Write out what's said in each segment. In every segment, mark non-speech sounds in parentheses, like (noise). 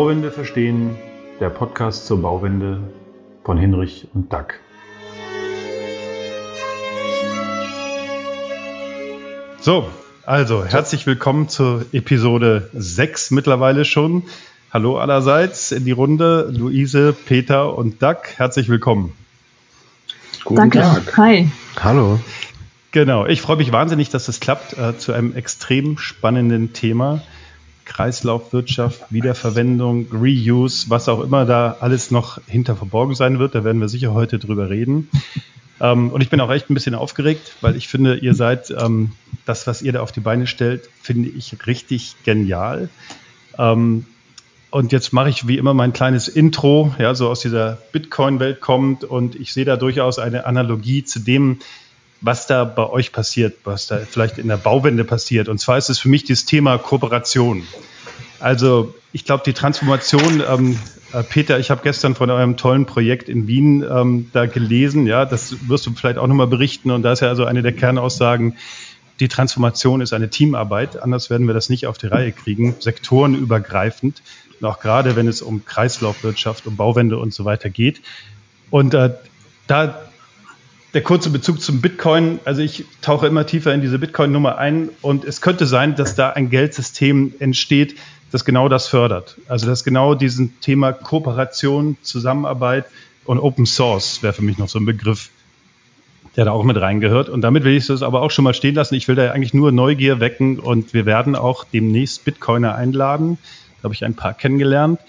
Bauwende verstehen, der Podcast zur Bauwende von Hinrich und Dack. So, also herzlich willkommen zur Episode 6 mittlerweile schon. Hallo allerseits in die Runde, Luise, Peter und Doug. Herzlich willkommen. Guten Danke. Tag. Hi. Hallo. Genau, ich freue mich wahnsinnig, dass es klappt äh, zu einem extrem spannenden Thema. Kreislaufwirtschaft, Wiederverwendung, Reuse, was auch immer da alles noch hinter verborgen sein wird. Da werden wir sicher heute drüber reden. Ähm, und ich bin auch echt ein bisschen aufgeregt, weil ich finde, ihr seid, ähm, das, was ihr da auf die Beine stellt, finde ich richtig genial. Ähm, und jetzt mache ich wie immer mein kleines Intro, ja, so aus dieser Bitcoin-Welt kommt und ich sehe da durchaus eine Analogie zu dem, was da bei euch passiert, was da vielleicht in der Bauwende passiert. Und zwar ist es für mich das Thema Kooperation. Also ich glaube, die Transformation, ähm, äh, Peter, ich habe gestern von eurem tollen Projekt in Wien ähm, da gelesen, ja, das wirst du vielleicht auch nochmal berichten. Und da ist ja also eine der Kernaussagen, die Transformation ist eine Teamarbeit, anders werden wir das nicht auf die Reihe kriegen, sektorenübergreifend, und auch gerade wenn es um Kreislaufwirtschaft, um Bauwende und so weiter geht. Und äh, da der kurze Bezug zum Bitcoin. Also ich tauche immer tiefer in diese Bitcoin-Nummer ein und es könnte sein, dass da ein Geldsystem entsteht, das genau das fördert. Also das genau diesen Thema Kooperation, Zusammenarbeit und Open Source wäre für mich noch so ein Begriff, der da auch mit reingehört. Und damit will ich es aber auch schon mal stehen lassen. Ich will da eigentlich nur Neugier wecken und wir werden auch demnächst Bitcoiner einladen. Da habe ich ein paar kennengelernt,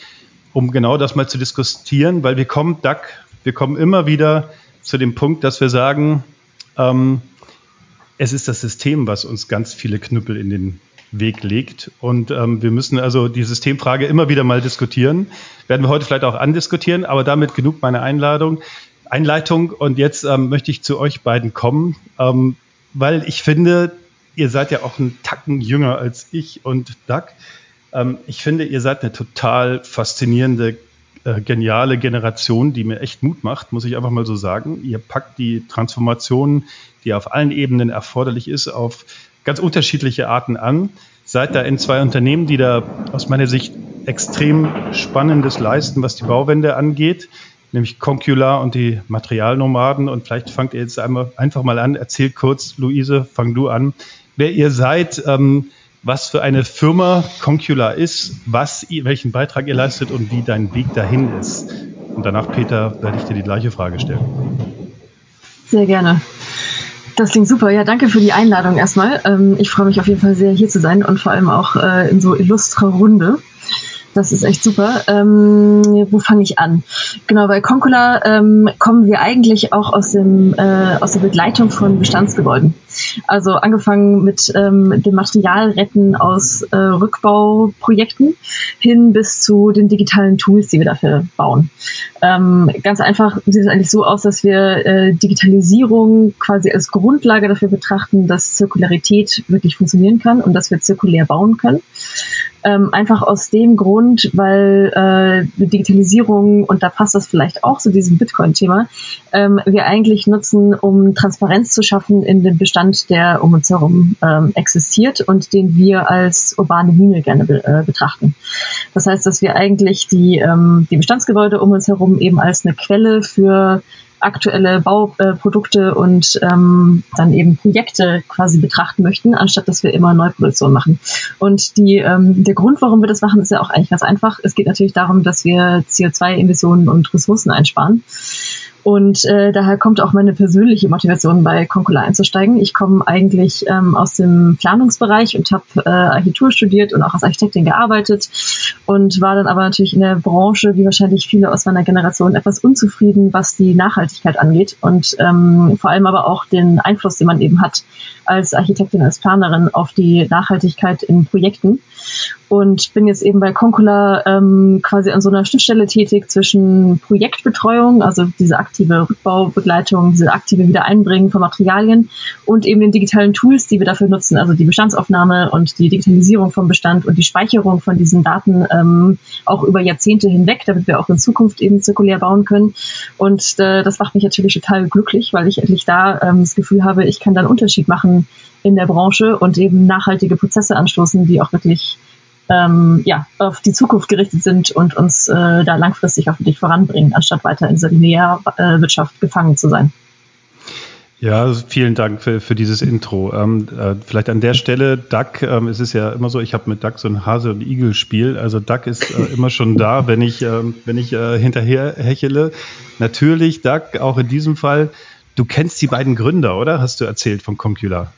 um genau das mal zu diskutieren, weil wir kommen, Duck, wir kommen immer wieder zu dem Punkt, dass wir sagen, ähm, es ist das System, was uns ganz viele Knüppel in den Weg legt. Und ähm, wir müssen also die Systemfrage immer wieder mal diskutieren. Werden wir heute vielleicht auch andiskutieren, aber damit genug meine Einladung, Einleitung. Und jetzt ähm, möchte ich zu euch beiden kommen, ähm, weil ich finde, ihr seid ja auch einen Tacken jünger als ich und Doug. Ähm, ich finde, ihr seid eine total faszinierende äh, geniale Generation, die mir echt Mut macht, muss ich einfach mal so sagen. Ihr packt die Transformation, die auf allen Ebenen erforderlich ist, auf ganz unterschiedliche Arten an. Seid da in zwei Unternehmen, die da aus meiner Sicht extrem Spannendes leisten, was die Bauwende angeht, nämlich Concular und die Materialnomaden. Und vielleicht fangt ihr jetzt einmal, einfach mal an. Erzählt kurz, Luise, fang du an, wer ihr seid, ähm, was für eine Firma Concula ist, was, welchen Beitrag ihr leistet und wie dein Weg dahin ist. Und danach, Peter, werde ich dir die gleiche Frage stellen. Sehr gerne. Das klingt super. Ja, danke für die Einladung erstmal. Ähm, ich freue mich auf jeden Fall sehr, hier zu sein und vor allem auch äh, in so illustrer Runde. Das ist echt super. Ähm, wo fange ich an? Genau, bei Concula ähm, kommen wir eigentlich auch aus, dem, äh, aus der Begleitung von Bestandsgebäuden. Also angefangen mit ähm, dem Materialretten aus äh, Rückbauprojekten hin bis zu den digitalen Tools, die wir dafür bauen. Ähm, ganz einfach sieht es eigentlich so aus, dass wir äh, Digitalisierung quasi als Grundlage dafür betrachten, dass Zirkularität wirklich funktionieren kann und dass wir zirkulär bauen können. Ähm, einfach aus dem Grund, weil äh, Digitalisierung, und da passt das vielleicht auch zu diesem Bitcoin-Thema, ähm, wir eigentlich nutzen, um Transparenz zu schaffen in dem Bestand, der um uns herum ähm, existiert und den wir als urbane Linie gerne be äh, betrachten. Das heißt, dass wir eigentlich die, ähm, die Bestandsgebäude um uns herum eben als eine Quelle für aktuelle Bauprodukte und ähm, dann eben Projekte quasi betrachten möchten, anstatt dass wir immer Neuproduktion machen. Und die, ähm, der Grund, warum wir das machen, ist ja auch eigentlich ganz einfach. Es geht natürlich darum, dass wir CO2-Emissionen und Ressourcen einsparen. Und äh, daher kommt auch meine persönliche Motivation, bei Concula einzusteigen. Ich komme eigentlich ähm, aus dem Planungsbereich und habe äh, Architektur studiert und auch als Architektin gearbeitet und war dann aber natürlich in der Branche, wie wahrscheinlich viele aus meiner Generation, etwas unzufrieden, was die Nachhaltigkeit angeht und ähm, vor allem aber auch den Einfluss, den man eben hat als Architektin, als Planerin auf die Nachhaltigkeit in Projekten und bin jetzt eben bei Concula ähm, quasi an so einer Schnittstelle tätig zwischen Projektbetreuung, also diese aktive Rückbaubegleitung, diese aktive Wiedereinbringen von Materialien und eben den digitalen Tools, die wir dafür nutzen, also die Bestandsaufnahme und die Digitalisierung vom Bestand und die Speicherung von diesen Daten ähm, auch über Jahrzehnte hinweg, damit wir auch in Zukunft eben zirkulär bauen können. Und äh, das macht mich natürlich total glücklich, weil ich endlich da ähm, das Gefühl habe, ich kann dann Unterschied machen in der Branche und eben nachhaltige Prozesse anstoßen, die auch wirklich ähm, ja, auf die Zukunft gerichtet sind und uns äh, da langfristig hoffentlich voranbringen, anstatt weiter in dieser Linearwirtschaft gefangen zu sein. Ja, vielen Dank für, für dieses Intro. Ähm, äh, vielleicht an der Stelle, Duck, ähm, es ist ja immer so, ich habe mit Duck so ein Hase- und Igel-Spiel. Also Duck ist äh, immer schon da, wenn ich, ähm, wenn ich äh, hinterher hechele. Natürlich, Duck, auch in diesem Fall, du kennst die beiden Gründer, oder? Hast du erzählt vom Computer?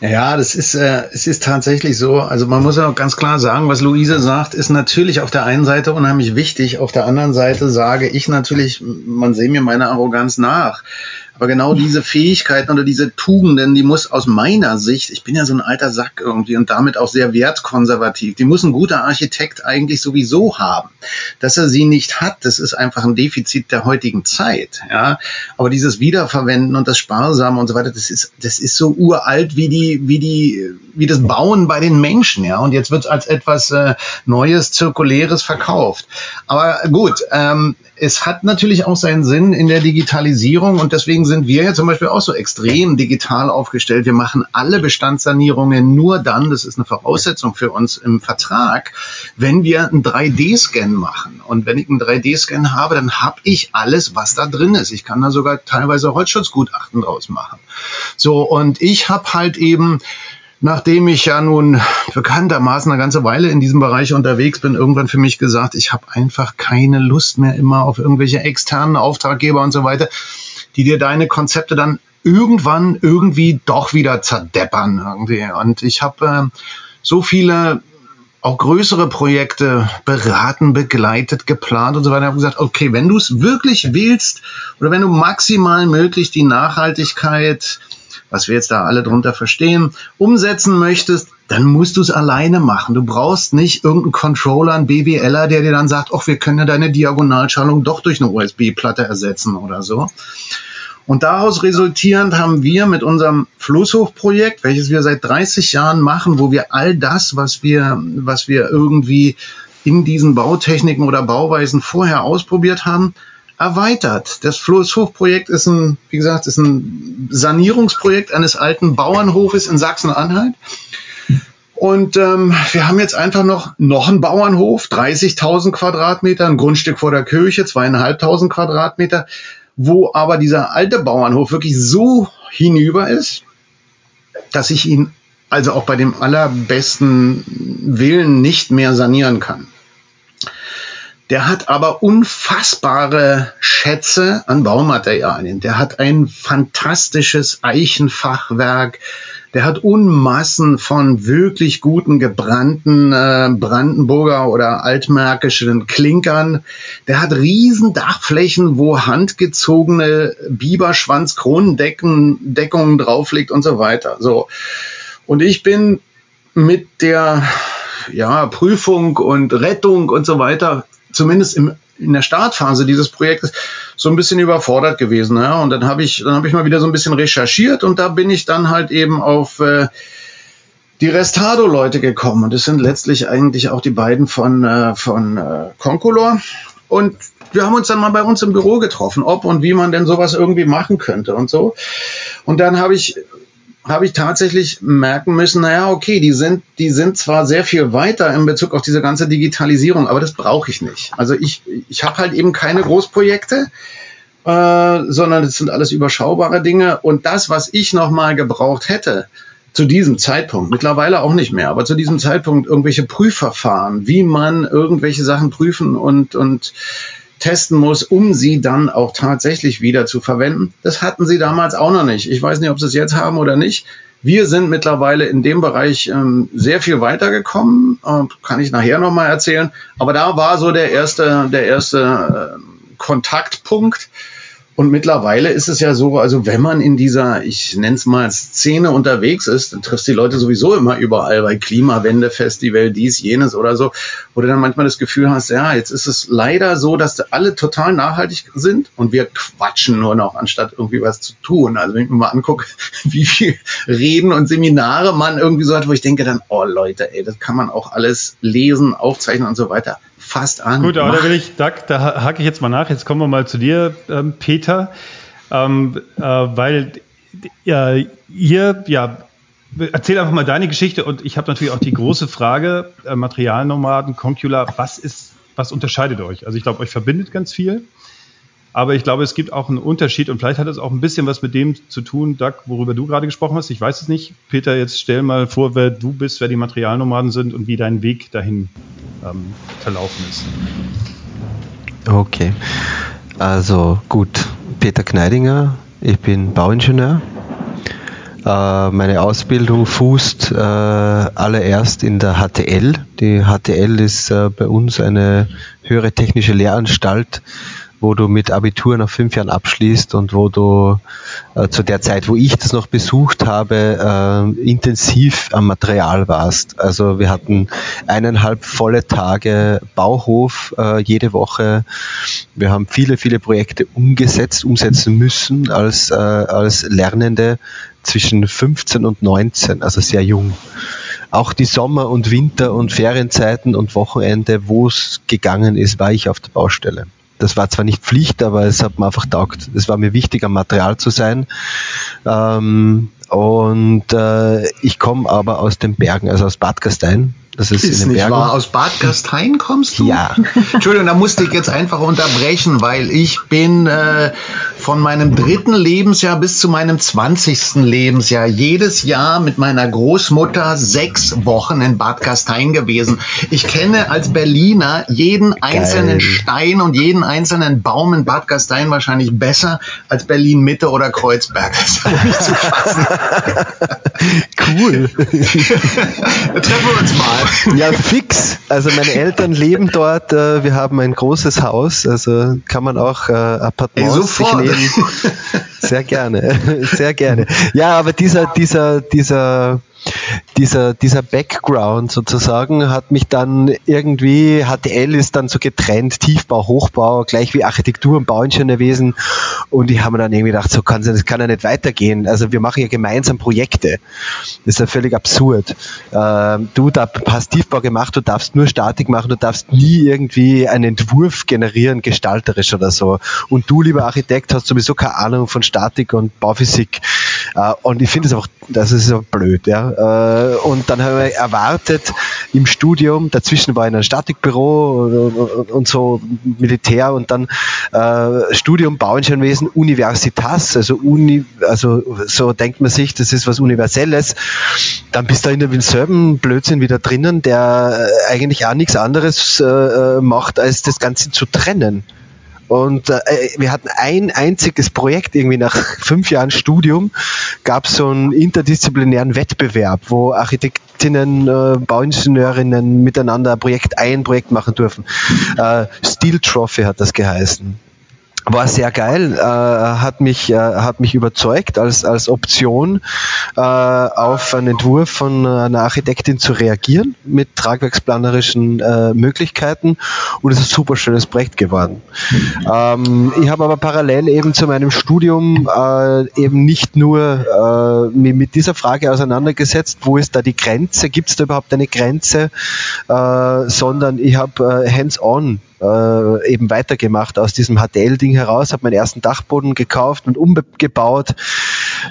Ja, das ist, äh, es ist tatsächlich so. Also man muss ja auch ganz klar sagen, was Luise sagt, ist natürlich auf der einen Seite unheimlich wichtig. Auf der anderen Seite sage ich natürlich, man sehe mir meine Arroganz nach. Aber genau diese Fähigkeiten oder diese Tugenden, die muss aus meiner Sicht, ich bin ja so ein alter Sack irgendwie und damit auch sehr wertkonservativ, die muss ein guter Architekt eigentlich sowieso haben. Dass er sie nicht hat, das ist einfach ein Defizit der heutigen Zeit. Ja, aber dieses Wiederverwenden und das Sparsame und so weiter, das ist, das ist so uralt wie die, wie die, wie das Bauen bei den Menschen. Ja, und jetzt wird es als etwas äh, Neues, Zirkuläres verkauft. Aber gut, ähm, es hat natürlich auch seinen Sinn in der Digitalisierung und deswegen sind wir ja zum Beispiel auch so extrem digital aufgestellt. Wir machen alle Bestandssanierungen nur dann, das ist eine Voraussetzung für uns im Vertrag, wenn wir einen 3D-Scan machen. Und wenn ich einen 3D-Scan habe, dann habe ich alles, was da drin ist. Ich kann da sogar teilweise Holzschutzgutachten draus machen. So, und ich habe halt eben nachdem ich ja nun bekanntermaßen eine ganze Weile in diesem Bereich unterwegs bin, irgendwann für mich gesagt, ich habe einfach keine Lust mehr immer auf irgendwelche externen Auftraggeber und so weiter, die dir deine Konzepte dann irgendwann irgendwie doch wieder zerdeppern irgendwie. Und ich habe äh, so viele auch größere Projekte beraten, begleitet, geplant und so weiter. Ich habe gesagt, okay, wenn du es wirklich willst oder wenn du maximal möglich die Nachhaltigkeit was wir jetzt da alle drunter verstehen, umsetzen möchtest, dann musst du es alleine machen. Du brauchst nicht irgendeinen Controller, einen BWLer, der dir dann sagt, ach, wir können ja deine Diagonalschalung doch durch eine USB-Platte ersetzen oder so. Und daraus resultierend haben wir mit unserem Flusshochprojekt, welches wir seit 30 Jahren machen, wo wir all das, was wir, was wir irgendwie in diesen Bautechniken oder Bauweisen vorher ausprobiert haben, erweitert. Das Flusshof-Projekt ist ein, wie gesagt, ist ein Sanierungsprojekt eines alten Bauernhofes in Sachsen-Anhalt. Und ähm, wir haben jetzt einfach noch, noch einen Bauernhof, 30.000 Quadratmeter, ein Grundstück vor der Kirche, zweieinhalbtausend Quadratmeter, wo aber dieser alte Bauernhof wirklich so hinüber ist, dass ich ihn also auch bei dem allerbesten Willen nicht mehr sanieren kann. Der hat aber unfassbare Schätze an Baumaterialien. Der hat ein fantastisches Eichenfachwerk. Der hat Unmassen von wirklich guten gebrannten äh, Brandenburger oder altmärkischen Klinkern. Der hat riesen Dachflächen, wo handgezogene Biberschwanz-Kronendeckungen drauflegt und so weiter. So. Und ich bin mit der ja, Prüfung und Rettung und so weiter zumindest im, in der Startphase dieses Projektes so ein bisschen überfordert gewesen. Ja? Und dann habe ich, dann habe ich mal wieder so ein bisschen recherchiert und da bin ich dann halt eben auf äh, die Restado-Leute gekommen. Und das sind letztlich eigentlich auch die beiden von, äh, von äh, Concolor. Und wir haben uns dann mal bei uns im Büro getroffen, ob und wie man denn sowas irgendwie machen könnte und so. Und dann habe ich habe ich tatsächlich merken müssen, naja, okay, die sind, die sind zwar sehr viel weiter in Bezug auf diese ganze Digitalisierung, aber das brauche ich nicht. Also ich, ich habe halt eben keine Großprojekte, äh, sondern es sind alles überschaubare Dinge. Und das, was ich nochmal gebraucht hätte, zu diesem Zeitpunkt, mittlerweile auch nicht mehr, aber zu diesem Zeitpunkt irgendwelche Prüfverfahren, wie man irgendwelche Sachen prüfen und, und testen muss, um sie dann auch tatsächlich wieder zu verwenden. Das hatten sie damals auch noch nicht. Ich weiß nicht, ob sie es jetzt haben oder nicht. Wir sind mittlerweile in dem Bereich ähm, sehr viel weitergekommen, äh, kann ich nachher nochmal erzählen. Aber da war so der erste, der erste äh, Kontaktpunkt, und mittlerweile ist es ja so, also wenn man in dieser, ich nenne es mal Szene unterwegs ist, dann triffst die Leute sowieso immer überall bei Klimawende, Festival, dies, jenes oder so, wo du dann manchmal das Gefühl hast, ja, jetzt ist es leider so, dass alle total nachhaltig sind und wir quatschen nur noch, anstatt irgendwie was zu tun. Also wenn ich mir mal angucke, (laughs) wie viel Reden und Seminare man irgendwie so hat, wo ich denke dann, oh Leute, ey, das kann man auch alles lesen, aufzeichnen und so weiter fast an. Gut, aber Mach. da will ich, Doug, da hake ich jetzt mal nach. Jetzt kommen wir mal zu dir, ähm, Peter, ähm, äh, weil äh, ihr ja erzähl einfach mal deine Geschichte und ich habe natürlich auch die große Frage, äh, Materialnomaden, Concula, was ist, was unterscheidet euch? Also ich glaube, euch verbindet ganz viel. Aber ich glaube, es gibt auch einen Unterschied und vielleicht hat es auch ein bisschen was mit dem zu tun, Doug, worüber du gerade gesprochen hast. Ich weiß es nicht. Peter, jetzt stell mal vor, wer du bist, wer die Materialnomaden sind und wie dein Weg dahin ähm, verlaufen ist. Okay. Also gut, Peter Kneidinger, ich bin Bauingenieur. Äh, meine Ausbildung fußt äh, allererst in der HTL. Die HTL ist äh, bei uns eine höhere technische Lehranstalt wo du mit Abitur nach fünf Jahren abschließt und wo du äh, zu der Zeit, wo ich das noch besucht habe, äh, intensiv am Material warst. Also wir hatten eineinhalb volle Tage Bauhof äh, jede Woche. Wir haben viele, viele Projekte umgesetzt, umsetzen müssen als, äh, als Lernende zwischen 15 und 19, also sehr jung auch die Sommer- und Winter- und Ferienzeiten und Wochenende, wo es gegangen ist, war ich auf der Baustelle. Das war zwar nicht Pflicht, aber es hat mir einfach taugt. Es war mir wichtig, am Material zu sein. Ähm, und äh, ich komme aber aus den Bergen, also aus Bad Gastein. Das ist, ist in den nicht Bergen. wahr. Aus Bad Gastein kommst du? Ja. (laughs) Entschuldigung, da musste ich jetzt einfach unterbrechen, weil ich bin äh, von meinem dritten Lebensjahr bis zu meinem zwanzigsten Lebensjahr jedes Jahr mit meiner Großmutter sechs Wochen in Bad Gastein gewesen. Ich kenne als Berliner jeden einzelnen Geil. Stein und jeden einzelnen Baum in Bad Gastein wahrscheinlich besser als Berlin Mitte oder Kreuzberg. Das ist nicht zu fassen. (laughs) cool. (laughs) Treffen wir uns mal. Ja, fix. Also meine Eltern leben dort. Äh, wir haben ein großes Haus. Also kann man auch äh, Appartements sich nehmen sehr gerne, (laughs) sehr gerne. Ja, aber dieser, dieser, dieser dieser, dieser Background sozusagen hat mich dann irgendwie, HTL ist dann so getrennt, Tiefbau, Hochbau, gleich wie Architektur und Bauingenieurwesen. Und ich habe mir dann irgendwie gedacht, so kann das kann ja nicht weitergehen. Also wir machen ja gemeinsam Projekte. Das ist ja völlig absurd. Ähm, du da hast Tiefbau gemacht, du darfst nur Statik machen, du darfst nie irgendwie einen Entwurf generieren, gestalterisch oder so. Und du, lieber Architekt, hast sowieso keine Ahnung von Statik und Bauphysik. Äh, und ich finde es einfach, das ist so blöd, ja. Äh, und dann haben wir erwartet im Studium, dazwischen war ich in einem Statikbüro und so Militär und dann äh, Studium Bauingenieurwesen Universitas, also Uni, also so denkt man sich, das ist was Universelles. Dann bist du in demselben Blödsinn wieder drinnen, der eigentlich auch nichts anderes äh, macht, als das Ganze zu trennen. Und äh, wir hatten ein einziges Projekt, irgendwie nach (laughs) fünf Jahren Studium, gab es so einen interdisziplinären Wettbewerb, wo Architektinnen, äh, Bauingenieurinnen miteinander ein Projekt, ein Projekt machen dürfen. Äh, Steel Trophy hat das geheißen war sehr geil, äh, hat mich äh, hat mich überzeugt als als Option äh, auf einen Entwurf von einer Architektin zu reagieren mit tragwerksplanerischen äh, Möglichkeiten. Und es ist ein super schönes Projekt geworden. Ähm, ich habe aber parallel eben zu meinem Studium äh, eben nicht nur äh, mit dieser Frage auseinandergesetzt, wo ist da die Grenze, gibt es da überhaupt eine Grenze, sondern ich habe hands-on äh, eben weitergemacht aus diesem HTL-Ding heraus, habe meinen ersten Dachboden gekauft und umgebaut.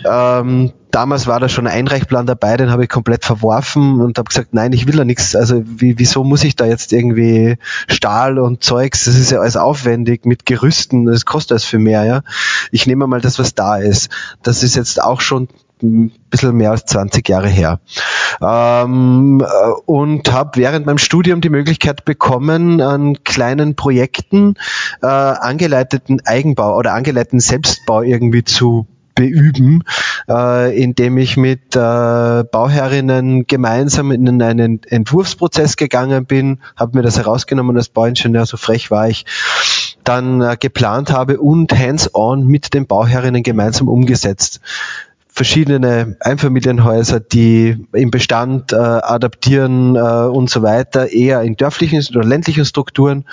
Ähm, damals war da schon ein Einreichplan dabei, den habe ich komplett verworfen und habe gesagt, nein, ich will da nichts. Also wie, wieso muss ich da jetzt irgendwie Stahl und Zeugs, das ist ja alles aufwendig mit Gerüsten, das kostet alles für mehr, ja. Ich nehme mal das, was da ist. Das ist jetzt auch schon ein bisschen mehr als 20 Jahre her. Ähm, äh, und habe während meinem Studium die Möglichkeit bekommen, an kleinen Projekten äh, angeleiteten Eigenbau oder angeleiteten Selbstbau irgendwie zu beüben, äh, indem ich mit äh, Bauherrinnen gemeinsam in einen Entwurfsprozess gegangen bin, habe mir das herausgenommen als Bauingenieur, so frech war ich, dann äh, geplant habe und hands-on mit den Bauherrinnen gemeinsam umgesetzt verschiedene Einfamilienhäuser, die im Bestand äh, adaptieren äh, und so weiter, eher in dörflichen oder ländlichen Strukturen.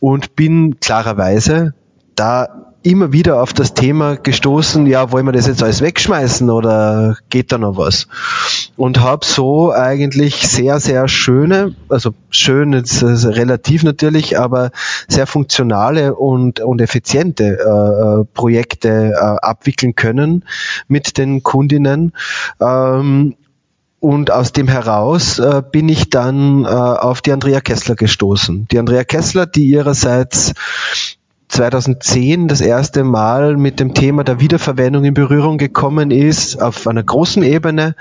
Und bin klarerweise da immer wieder auf das Thema gestoßen, ja, wollen wir das jetzt alles wegschmeißen oder geht da noch was? Und habe so eigentlich sehr, sehr schöne, also schön ist relativ natürlich, aber sehr funktionale und, und effiziente äh, Projekte äh, abwickeln können mit den Kundinnen. Ähm, und aus dem heraus äh, bin ich dann äh, auf die Andrea Kessler gestoßen. Die Andrea Kessler, die ihrerseits 2010 das erste Mal mit dem Thema der Wiederverwendung in Berührung gekommen ist, auf einer großen Ebene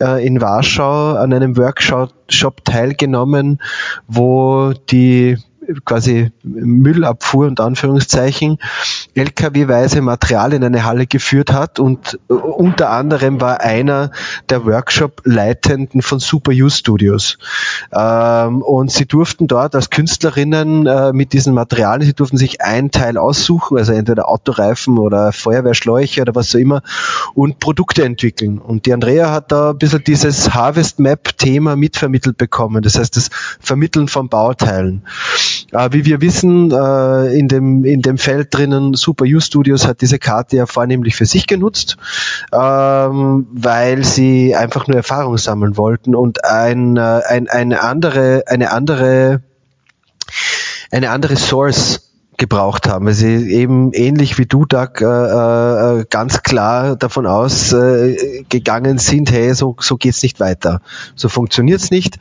äh, in Warschau an einem Workshop teilgenommen, wo die quasi Müllabfuhr und Anführungszeichen LKW-weise Material in eine Halle geführt hat und äh, unter anderem war einer der Workshop-Leitenden von Super U Studios. Ähm, und sie durften dort als Künstlerinnen äh, mit diesen Materialien, sie durften sich ein Teil aussuchen, also entweder Autoreifen oder Feuerwehrschläuche oder was auch immer und Produkte entwickeln. Und die Andrea hat da ein bisschen dieses Harvest Map-Thema mitvermittelt bekommen, das heißt das Vermitteln von Bauteilen. Äh, wie wir wissen, äh, in, dem, in dem Feld drinnen, Super U Studios hat diese Karte ja vornehmlich für sich genutzt, ähm, weil sie einfach nur Erfahrung sammeln wollten und ein, äh, ein, eine andere, eine andere, eine andere Source gebraucht haben. Also eben ähnlich wie du, Doug, äh, äh, ganz klar davon ausgegangen äh, sind, hey, so, so geht's nicht weiter. So funktioniert's nicht.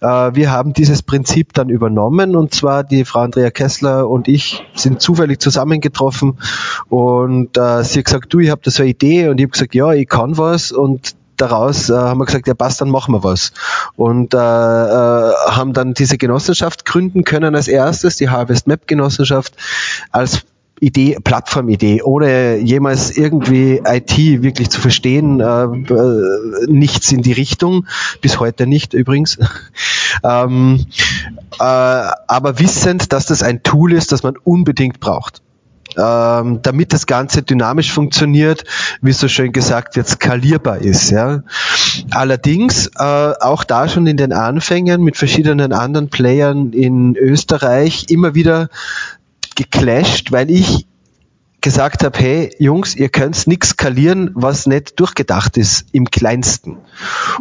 Äh, wir haben dieses Prinzip dann übernommen und zwar die Frau Andrea Kessler und ich sind zufällig zusammengetroffen und äh, sie hat gesagt, du, ich habe da so eine Idee und ich habe gesagt, ja, ich kann was und daraus äh, haben wir gesagt, ja passt, dann machen wir was. Und äh, äh, haben dann diese Genossenschaft gründen können als erstes, die Harvest Map Genossenschaft, als Idee, Plattformidee, ohne jemals irgendwie IT wirklich zu verstehen, äh, äh, nichts in die Richtung, bis heute nicht übrigens. (laughs) ähm, äh, aber wissend, dass das ein Tool ist, das man unbedingt braucht ähm, damit das Ganze dynamisch funktioniert, wie so schön gesagt wird, skalierbar ist. Ja. Allerdings äh, auch da schon in den Anfängen mit verschiedenen anderen Playern in Österreich immer wieder geclasht, weil ich gesagt habe, hey Jungs, ihr könnt nichts skalieren, was nicht durchgedacht ist im kleinsten.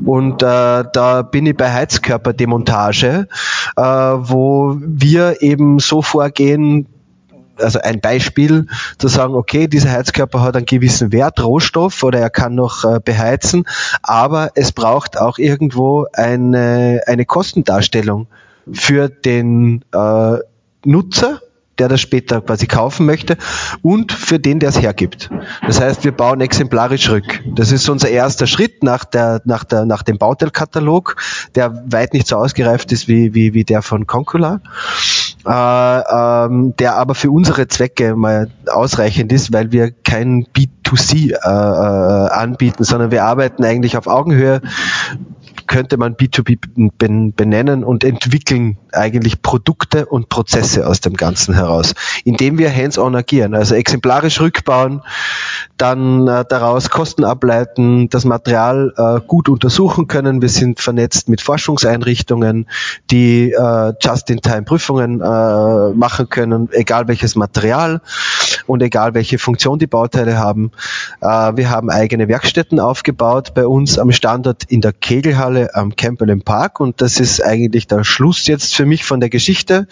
Und äh, da bin ich bei Heizkörperdemontage, äh, wo wir eben so vorgehen, also ein Beispiel, zu sagen, okay, dieser Heizkörper hat einen gewissen Wert, Rohstoff oder er kann noch äh, beheizen, aber es braucht auch irgendwo eine, eine Kostendarstellung für den äh, Nutzer, der das später quasi kaufen möchte und für den, der es hergibt. Das heißt, wir bauen exemplarisch rück. Das ist unser erster Schritt nach, der, nach, der, nach dem Bauteilkatalog, der weit nicht so ausgereift ist wie, wie, wie der von Concula äh, ähm, der aber für unsere Zwecke mal ausreichend ist, weil wir kein B2C äh, äh, anbieten, sondern wir arbeiten eigentlich auf Augenhöhe könnte man B2B benennen und entwickeln eigentlich Produkte und Prozesse aus dem Ganzen heraus, indem wir hands-on agieren, also exemplarisch rückbauen, dann äh, daraus Kosten ableiten, das Material äh, gut untersuchen können. Wir sind vernetzt mit Forschungseinrichtungen, die äh, Just-in-Time-Prüfungen äh, machen können, egal welches Material und egal welche Funktion die Bauteile haben. Äh, wir haben eigene Werkstätten aufgebaut bei uns am Standort in der Kegelhalle am Campbell Park und das ist eigentlich der Schluss jetzt für mich von der Geschichte.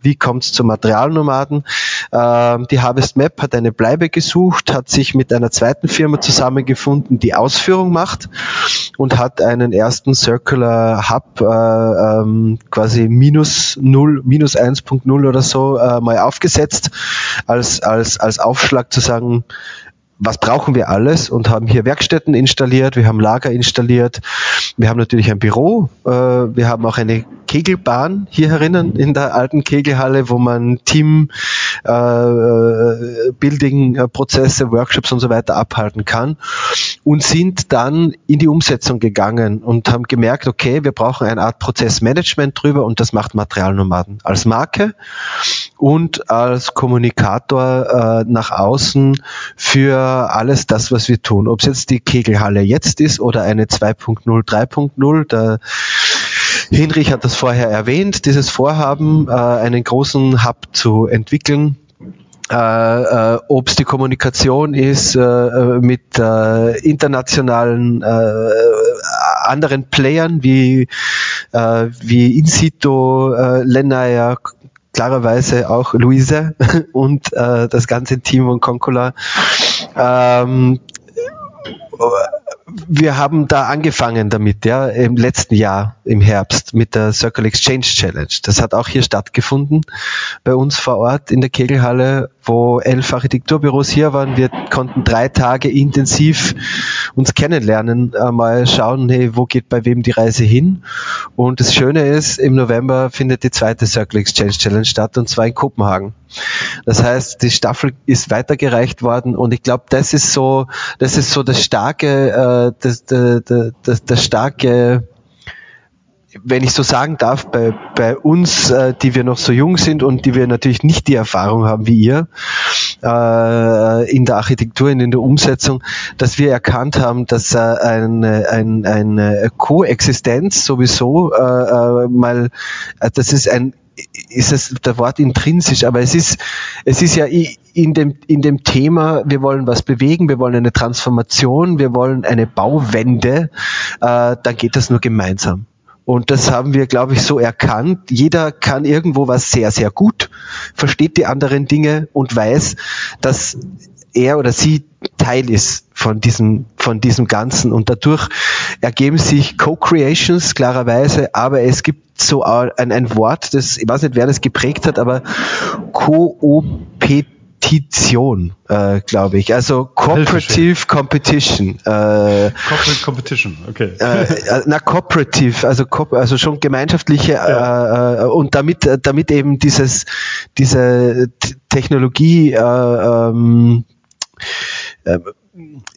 Wie kommt es zu Materialnomaden? Äh, die Harvest Map hat eine Bleibe gesucht, hat sich mit einer zweiten Firma zusammengefunden, die Ausführung macht und hat einen ersten Circular Hub äh, ähm, quasi minus 0, minus 1.0 oder so äh, mal aufgesetzt als, als als, Aufschlag zu sagen, was brauchen wir alles und haben hier Werkstätten installiert, wir haben Lager installiert, wir haben natürlich ein Büro, äh, wir haben auch eine Kegelbahn hier herinnen in der alten Kegelhalle, wo man Team äh, Building Prozesse, Workshops und so weiter abhalten kann und sind dann in die Umsetzung gegangen und haben gemerkt, okay, wir brauchen eine Art Prozessmanagement drüber und das macht Materialnomaden als Marke und als Kommunikator äh, nach außen für alles das, was wir tun. Ob es jetzt die Kegelhalle jetzt ist oder eine 2.0, 3.0, der Hinrich hat das vorher erwähnt, dieses Vorhaben, äh, einen großen Hub zu entwickeln. Äh, äh, ob es die Kommunikation ist äh, äh mit äh, internationalen äh, anderen Playern wie äh, wie Insito, äh, Lenaya, klarerweise auch Luise (laughs) und äh, das ganze Team von Concola. Ähm, wir haben da angefangen damit, ja, im letzten Jahr, im Herbst, mit der Circle Exchange Challenge. Das hat auch hier stattgefunden, bei uns vor Ort in der Kegelhalle, wo elf Architekturbüros hier waren. Wir konnten drei Tage intensiv uns kennenlernen, mal schauen, hey, wo geht bei wem die Reise hin? Und das Schöne ist, im November findet die zweite Circle Exchange Challenge statt, und zwar in Kopenhagen. Das heißt, die Staffel ist weitergereicht worden und ich glaube, das ist so, das ist so das starke, äh, das, das, das, das starke wenn ich so sagen darf, bei, bei uns, äh, die wir noch so jung sind und die wir natürlich nicht die Erfahrung haben wie ihr äh, in der Architektur und in der Umsetzung, dass wir erkannt haben, dass äh, eine, eine, eine Koexistenz sowieso äh, äh mal, äh, das ist ein ist es der Wort intrinsisch, aber es ist, es ist ja in dem, in dem Thema, wir wollen was bewegen, wir wollen eine Transformation, wir wollen eine Bauwende, äh, dann geht das nur gemeinsam. Und das haben wir, glaube ich, so erkannt. Jeder kann irgendwo was sehr, sehr gut, versteht die anderen Dinge und weiß, dass er oder sie Teil ist von diesem, von diesem Ganzen. Und dadurch ergeben sich Co-Creations klarerweise, aber es gibt so ein, ein Wort, das, ich weiß nicht, wer das geprägt hat, aber Koopetition, äh, glaube ich. Also Cooperative Competition. Äh, Corporate Competition, okay. Äh, äh na, Cooperative, also, also schon gemeinschaftliche ja. äh, äh und damit, damit eben dieses, diese Technologie äh, ähm, äh,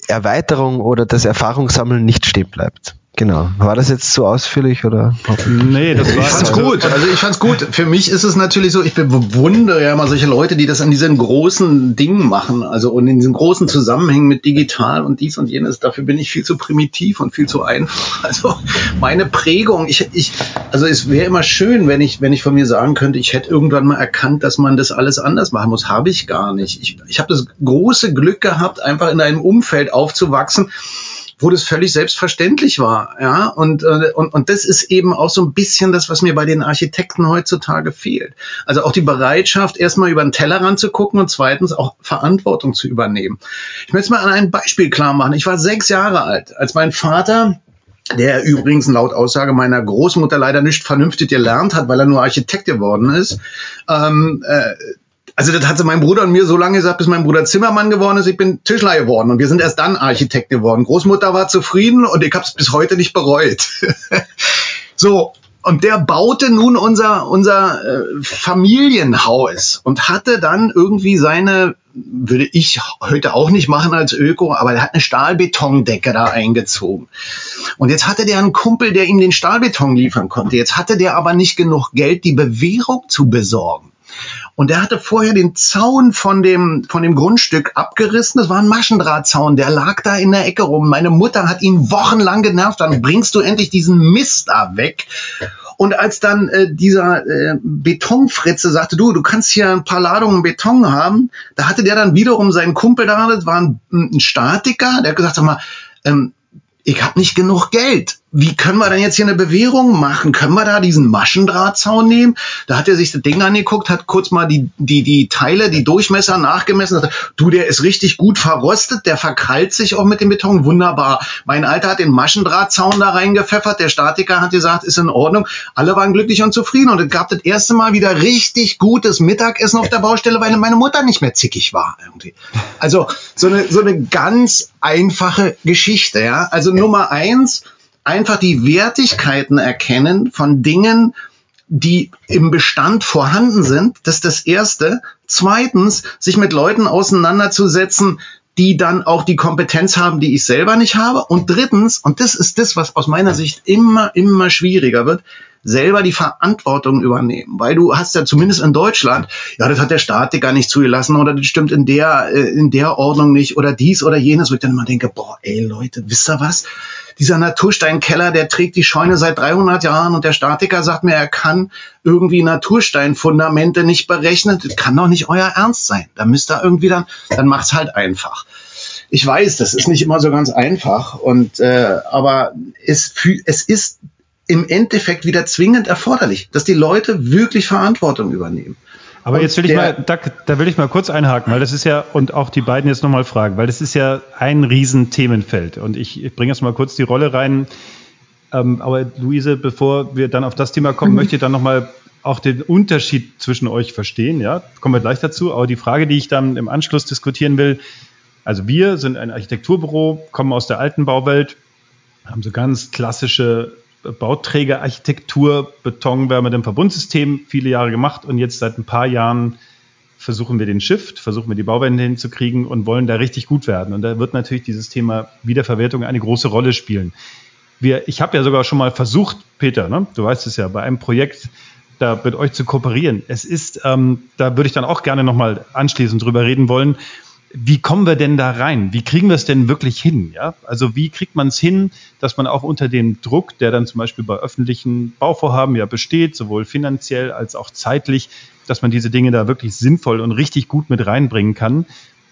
Erweiterung oder das Erfahrungssammeln nicht stehen bleibt. Genau. War das jetzt zu ausführlich oder? Nee, das war. Ich fand's also, gut. Also ich fand's gut. Für mich ist es natürlich so, ich bewundere ja immer solche Leute, die das an diesen großen Dingen machen, also und in diesen großen Zusammenhängen mit digital und dies und jenes. Dafür bin ich viel zu primitiv und viel zu einfach. (laughs) Also meine Prägung, ich, ich, also es wäre immer schön, wenn ich, wenn ich von mir sagen könnte, ich hätte irgendwann mal erkannt, dass man das alles anders machen muss. Habe ich gar nicht. Ich, ich habe das große Glück gehabt, einfach in einem Umfeld aufzuwachsen, wo das völlig selbstverständlich war. Ja, und, äh, und, und das ist eben auch so ein bisschen das, was mir bei den Architekten heutzutage fehlt. Also auch die Bereitschaft, erstmal über den Tellerrand zu gucken und zweitens auch Verantwortung zu übernehmen. Ich möchte es mal an einem Beispiel klar machen. Ich war sechs Jahre alt, als mein Vater der übrigens laut Aussage meiner Großmutter leider nicht vernünftig gelernt hat, weil er nur Architekt geworden ist, ähm, äh, also das hatte mein Bruder und mir so lange gesagt, bis mein Bruder Zimmermann geworden ist, ich bin Tischler geworden und wir sind erst dann Architekt geworden. Großmutter war zufrieden und ich habe es bis heute nicht bereut. (laughs) so, und der baute nun unser, unser äh, Familienhaus und hatte dann irgendwie seine, würde ich heute auch nicht machen als Öko, aber er hat eine Stahlbetondecke da eingezogen. Und jetzt hatte der einen Kumpel, der ihm den Stahlbeton liefern konnte. Jetzt hatte der aber nicht genug Geld, die Bewährung zu besorgen. Und er hatte vorher den Zaun von dem, von dem Grundstück abgerissen. Das war ein Maschendrahtzaun. Der lag da in der Ecke rum. Meine Mutter hat ihn wochenlang genervt. Dann bringst du endlich diesen Mist da weg. Und als dann äh, dieser äh, Betonfritze sagte, du, du kannst hier ein paar Ladungen Beton haben, da hatte der dann wiederum seinen Kumpel da, das war ein, ein Statiker, der hat gesagt, sag mal, ähm, ich habe nicht genug Geld wie können wir denn jetzt hier eine Bewährung machen? Können wir da diesen Maschendrahtzaun nehmen? Da hat er sich das Ding angeguckt, hat kurz mal die, die, die Teile, die Durchmesser nachgemessen. Du, der ist richtig gut verrostet, der verkrallt sich auch mit dem Beton. Wunderbar. Mein Alter hat den Maschendrahtzaun da reingepfeffert. Der Statiker hat gesagt, ist in Ordnung. Alle waren glücklich und zufrieden. Und es gab das erste Mal wieder richtig gutes Mittagessen auf der Baustelle, weil meine Mutter nicht mehr zickig war. Irgendwie. Also so eine, so eine ganz einfache Geschichte. Ja? Also Nummer eins, einfach die Wertigkeiten erkennen von Dingen, die im Bestand vorhanden sind. Das ist das Erste. Zweitens, sich mit Leuten auseinanderzusetzen, die dann auch die Kompetenz haben, die ich selber nicht habe. Und drittens, und das ist das, was aus meiner Sicht immer, immer schwieriger wird, selber die Verantwortung übernehmen. Weil du hast ja zumindest in Deutschland, ja, das hat der Staat gar nicht zugelassen oder das stimmt in der, äh, in der Ordnung nicht oder dies oder jenes, wo ich dann immer denke, boah, ey Leute, wisst ihr was? dieser Natursteinkeller, der trägt die Scheune seit 300 Jahren und der Statiker sagt mir, er kann irgendwie Natursteinfundamente nicht berechnen. Das kann doch nicht euer Ernst sein. Da müsst ihr irgendwie dann, dann macht's halt einfach. Ich weiß, das ist nicht immer so ganz einfach und äh, aber es, es ist im Endeffekt wieder zwingend erforderlich, dass die Leute wirklich Verantwortung übernehmen. Aber jetzt will ich mal, da, da, will ich mal kurz einhaken, weil das ist ja, und auch die beiden jetzt nochmal fragen, weil das ist ja ein Riesenthemenfeld. Und ich, ich bringe jetzt mal kurz die Rolle rein. Ähm, aber Luise, bevor wir dann auf das Thema kommen, mhm. (laughs) möchte ich dann nochmal auch den Unterschied zwischen euch verstehen. Ja, kommen wir gleich dazu. Aber die Frage, die ich dann im Anschluss diskutieren will, also wir sind ein Architekturbüro, kommen aus der alten Bauwelt, haben so ganz klassische Bauträgerarchitektur, Betonwärme, dem Verbundsystem viele Jahre gemacht und jetzt seit ein paar Jahren versuchen wir den Shift, versuchen wir die Bauwände hinzukriegen und wollen da richtig gut werden. Und da wird natürlich dieses Thema Wiederverwertung eine große Rolle spielen. Wir, ich habe ja sogar schon mal versucht, Peter, ne, du weißt es ja, bei einem Projekt da mit euch zu kooperieren. Es ist, ähm, da würde ich dann auch gerne nochmal anschließend drüber reden wollen wie kommen wir denn da rein? Wie kriegen wir es denn wirklich hin? Ja? Also wie kriegt man es hin, dass man auch unter dem Druck, der dann zum Beispiel bei öffentlichen Bauvorhaben ja besteht, sowohl finanziell als auch zeitlich, dass man diese Dinge da wirklich sinnvoll und richtig gut mit reinbringen kann.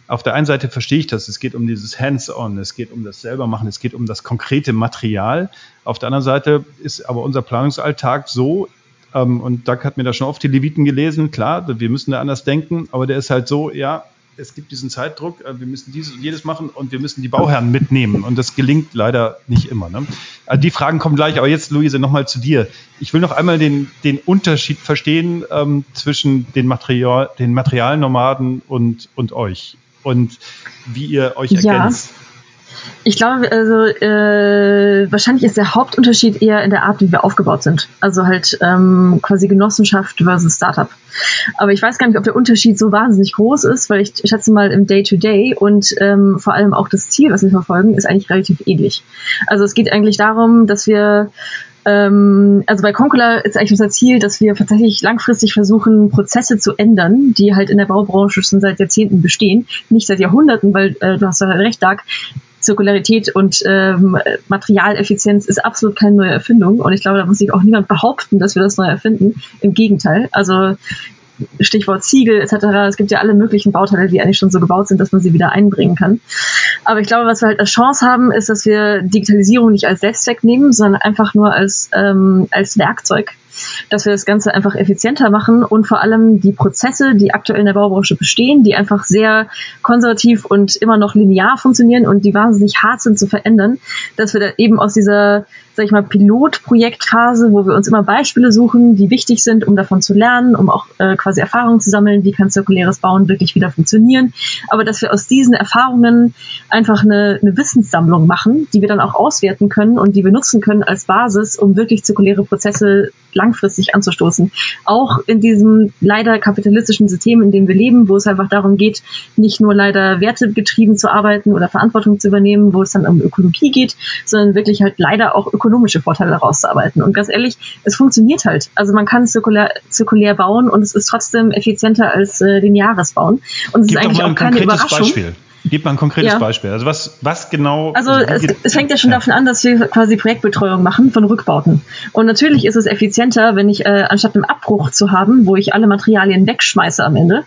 Auf der einen Seite verstehe ich das, es geht um dieses Hands-on, es geht um das selbermachen, es geht um das konkrete Material. Auf der anderen Seite ist aber unser Planungsalltag so, ähm, und Doug hat mir da schon oft die Leviten gelesen, klar, wir müssen da anders denken, aber der ist halt so, ja, es gibt diesen Zeitdruck, äh, wir müssen dieses und jedes machen und wir müssen die Bauherren mitnehmen. Und das gelingt leider nicht immer. Ne? Also die Fragen kommen gleich, aber jetzt, Luise, nochmal zu dir. Ich will noch einmal den, den Unterschied verstehen ähm, zwischen den, Material, den Materialnomaden und, und euch und wie ihr euch ergänzt. Ja. Ich glaube, also äh, wahrscheinlich ist der Hauptunterschied eher in der Art, wie wir aufgebaut sind. Also halt ähm, quasi Genossenschaft versus Startup. Aber ich weiß gar nicht, ob der Unterschied so wahnsinnig groß ist, weil ich schätze mal im Day-to-Day -Day und ähm, vor allem auch das Ziel, was wir verfolgen, ist eigentlich relativ ähnlich. Also es geht eigentlich darum, dass wir ähm, also bei Concula ist eigentlich unser Ziel, dass wir tatsächlich langfristig versuchen, Prozesse zu ändern, die halt in der Baubranche schon seit Jahrzehnten bestehen, nicht seit Jahrhunderten, weil äh, du hast ja recht, Dark, Zirkularität und ähm, Materialeffizienz ist absolut keine neue Erfindung. Und ich glaube, da muss sich auch niemand behaupten, dass wir das neu erfinden. Im Gegenteil. Also Stichwort Ziegel etc. Es gibt ja alle möglichen Bauteile, die eigentlich schon so gebaut sind, dass man sie wieder einbringen kann. Aber ich glaube, was wir halt als Chance haben, ist, dass wir Digitalisierung nicht als Selbstzweck nehmen, sondern einfach nur als, ähm, als Werkzeug dass wir das Ganze einfach effizienter machen und vor allem die Prozesse, die aktuell in der Baubranche bestehen, die einfach sehr konservativ und immer noch linear funktionieren und die wahnsinnig hart sind zu verändern, dass wir da eben aus dieser sag ich mal, Pilotprojektphase, wo wir uns immer Beispiele suchen, die wichtig sind, um davon zu lernen, um auch äh, quasi Erfahrungen zu sammeln, wie kann zirkuläres Bauen wirklich wieder funktionieren. Aber dass wir aus diesen Erfahrungen einfach eine, eine Wissenssammlung machen, die wir dann auch auswerten können und die wir nutzen können als Basis, um wirklich zirkuläre Prozesse langfristig anzustoßen. Auch in diesem leider kapitalistischen System, in dem wir leben, wo es einfach darum geht, nicht nur leider wertegetrieben zu arbeiten oder Verantwortung zu übernehmen, wo es dann um Ökologie geht, sondern wirklich halt leider auch ökonomische Vorteile rauszuarbeiten. Und ganz ehrlich, es funktioniert halt. Also man kann zirkulär, zirkulär bauen und es ist trotzdem effizienter als äh, lineares Bauen. Und es Gib ist eigentlich auch keine Überraschung. Beispiel. Gib mal ein konkretes ja. Beispiel. Also was, was genau? Also, also es, es, fängt ja schon ja. davon an, dass wir quasi Projektbetreuung machen von Rückbauten. Und natürlich ist es effizienter, wenn ich äh, anstatt einen Abbruch zu haben, wo ich alle Materialien wegschmeiße am Ende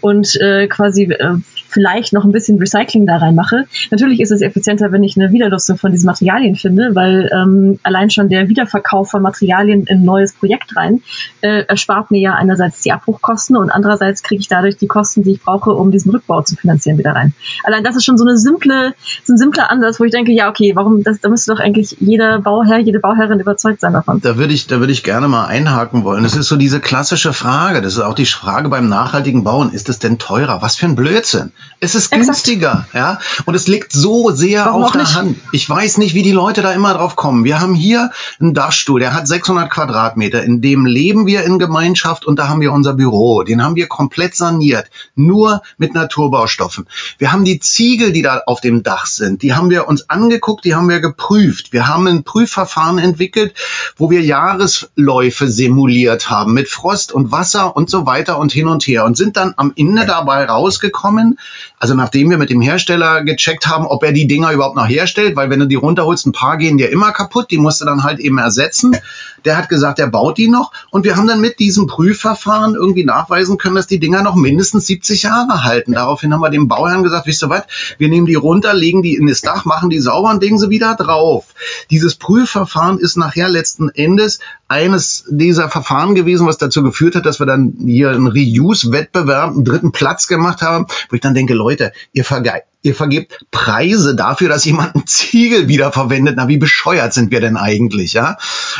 und äh, quasi äh, vielleicht noch ein bisschen Recycling da reinmache. Natürlich ist es effizienter, wenn ich eine Wiedernutzung von diesen Materialien finde, weil ähm, allein schon der Wiederverkauf von Materialien in ein neues Projekt rein äh, erspart mir ja einerseits die Abbruchkosten und andererseits kriege ich dadurch die Kosten, die ich brauche, um diesen Rückbau zu finanzieren, wieder rein. Allein das ist schon so eine simple, so ein simpler Ansatz, wo ich denke, ja, okay, warum, das, da müsste doch eigentlich jeder Bauherr, jede Bauherrin überzeugt sein davon. Da würde ich, da würde ich gerne mal einhaken wollen. Das ist so diese klassische Frage. Das ist auch die Frage beim nachhaltigen Bauen. Ist es denn teurer? Was für ein Blödsinn. Es ist günstiger, Exakt. ja. Und es liegt so sehr Warum auf der nicht? Hand. Ich weiß nicht, wie die Leute da immer drauf kommen. Wir haben hier einen Dachstuhl, der hat 600 Quadratmeter. In dem leben wir in Gemeinschaft und da haben wir unser Büro. Den haben wir komplett saniert. Nur mit Naturbaustoffen. Wir haben die Ziegel, die da auf dem Dach sind. Die haben wir uns angeguckt, die haben wir geprüft. Wir haben ein Prüfverfahren entwickelt, wo wir Jahresläufe simuliert haben mit Frost und Wasser und so weiter und hin und her und sind dann am Ende dabei rausgekommen Also nachdem wir mit dem Hersteller gecheckt haben, ob er die Dinger überhaupt noch herstellt, weil wenn du die runterholst, ein paar gehen dir immer kaputt, die musst du dann halt eben ersetzen. Der hat gesagt, er baut die noch und wir haben dann mit diesem Prüfverfahren irgendwie nachweisen können, dass die Dinger noch mindestens 70 Jahre halten. Daraufhin haben wir dem Bauherrn gesagt, wisst ihr was, wir nehmen die runter, legen die in das Dach, machen die sauber und legen sie wieder drauf. Dieses Prüfverfahren ist nachher letzten Endes eines dieser Verfahren gewesen, was dazu geführt hat, dass wir dann hier einen Reuse-Wettbewerb, einen dritten Platz gemacht haben, wo ich dann denke, Leute, ihr, verge ihr vergebt Preise dafür, dass jemand einen Ziegel wiederverwendet. Na, wie bescheuert sind wir denn eigentlich, ja?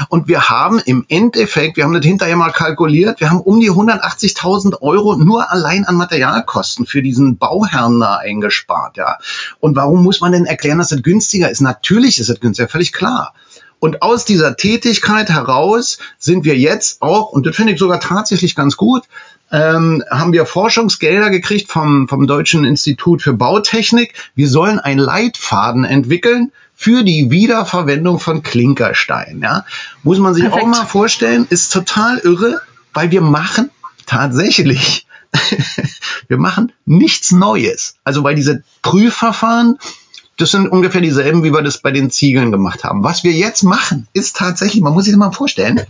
Und wir haben im Endeffekt, wir haben das hinterher mal kalkuliert, wir haben um die 180.000 Euro nur allein an Materialkosten für diesen Bauherrn da eingespart, ja? Und warum muss man denn erklären, dass es günstiger ist? Natürlich ist es günstiger, völlig klar. Und aus dieser Tätigkeit heraus sind wir jetzt auch, und das finde ich sogar tatsächlich ganz gut, ähm, haben wir Forschungsgelder gekriegt vom, vom Deutschen Institut für Bautechnik. Wir sollen einen Leitfaden entwickeln für die Wiederverwendung von Klinkerstein. Ja? Muss man sich Perfekt. auch mal vorstellen, ist total irre, weil wir machen tatsächlich, (laughs) wir machen nichts Neues. Also weil diese Prüfverfahren, das sind ungefähr dieselben, wie wir das bei den Ziegeln gemacht haben. Was wir jetzt machen, ist tatsächlich, man muss sich das mal vorstellen,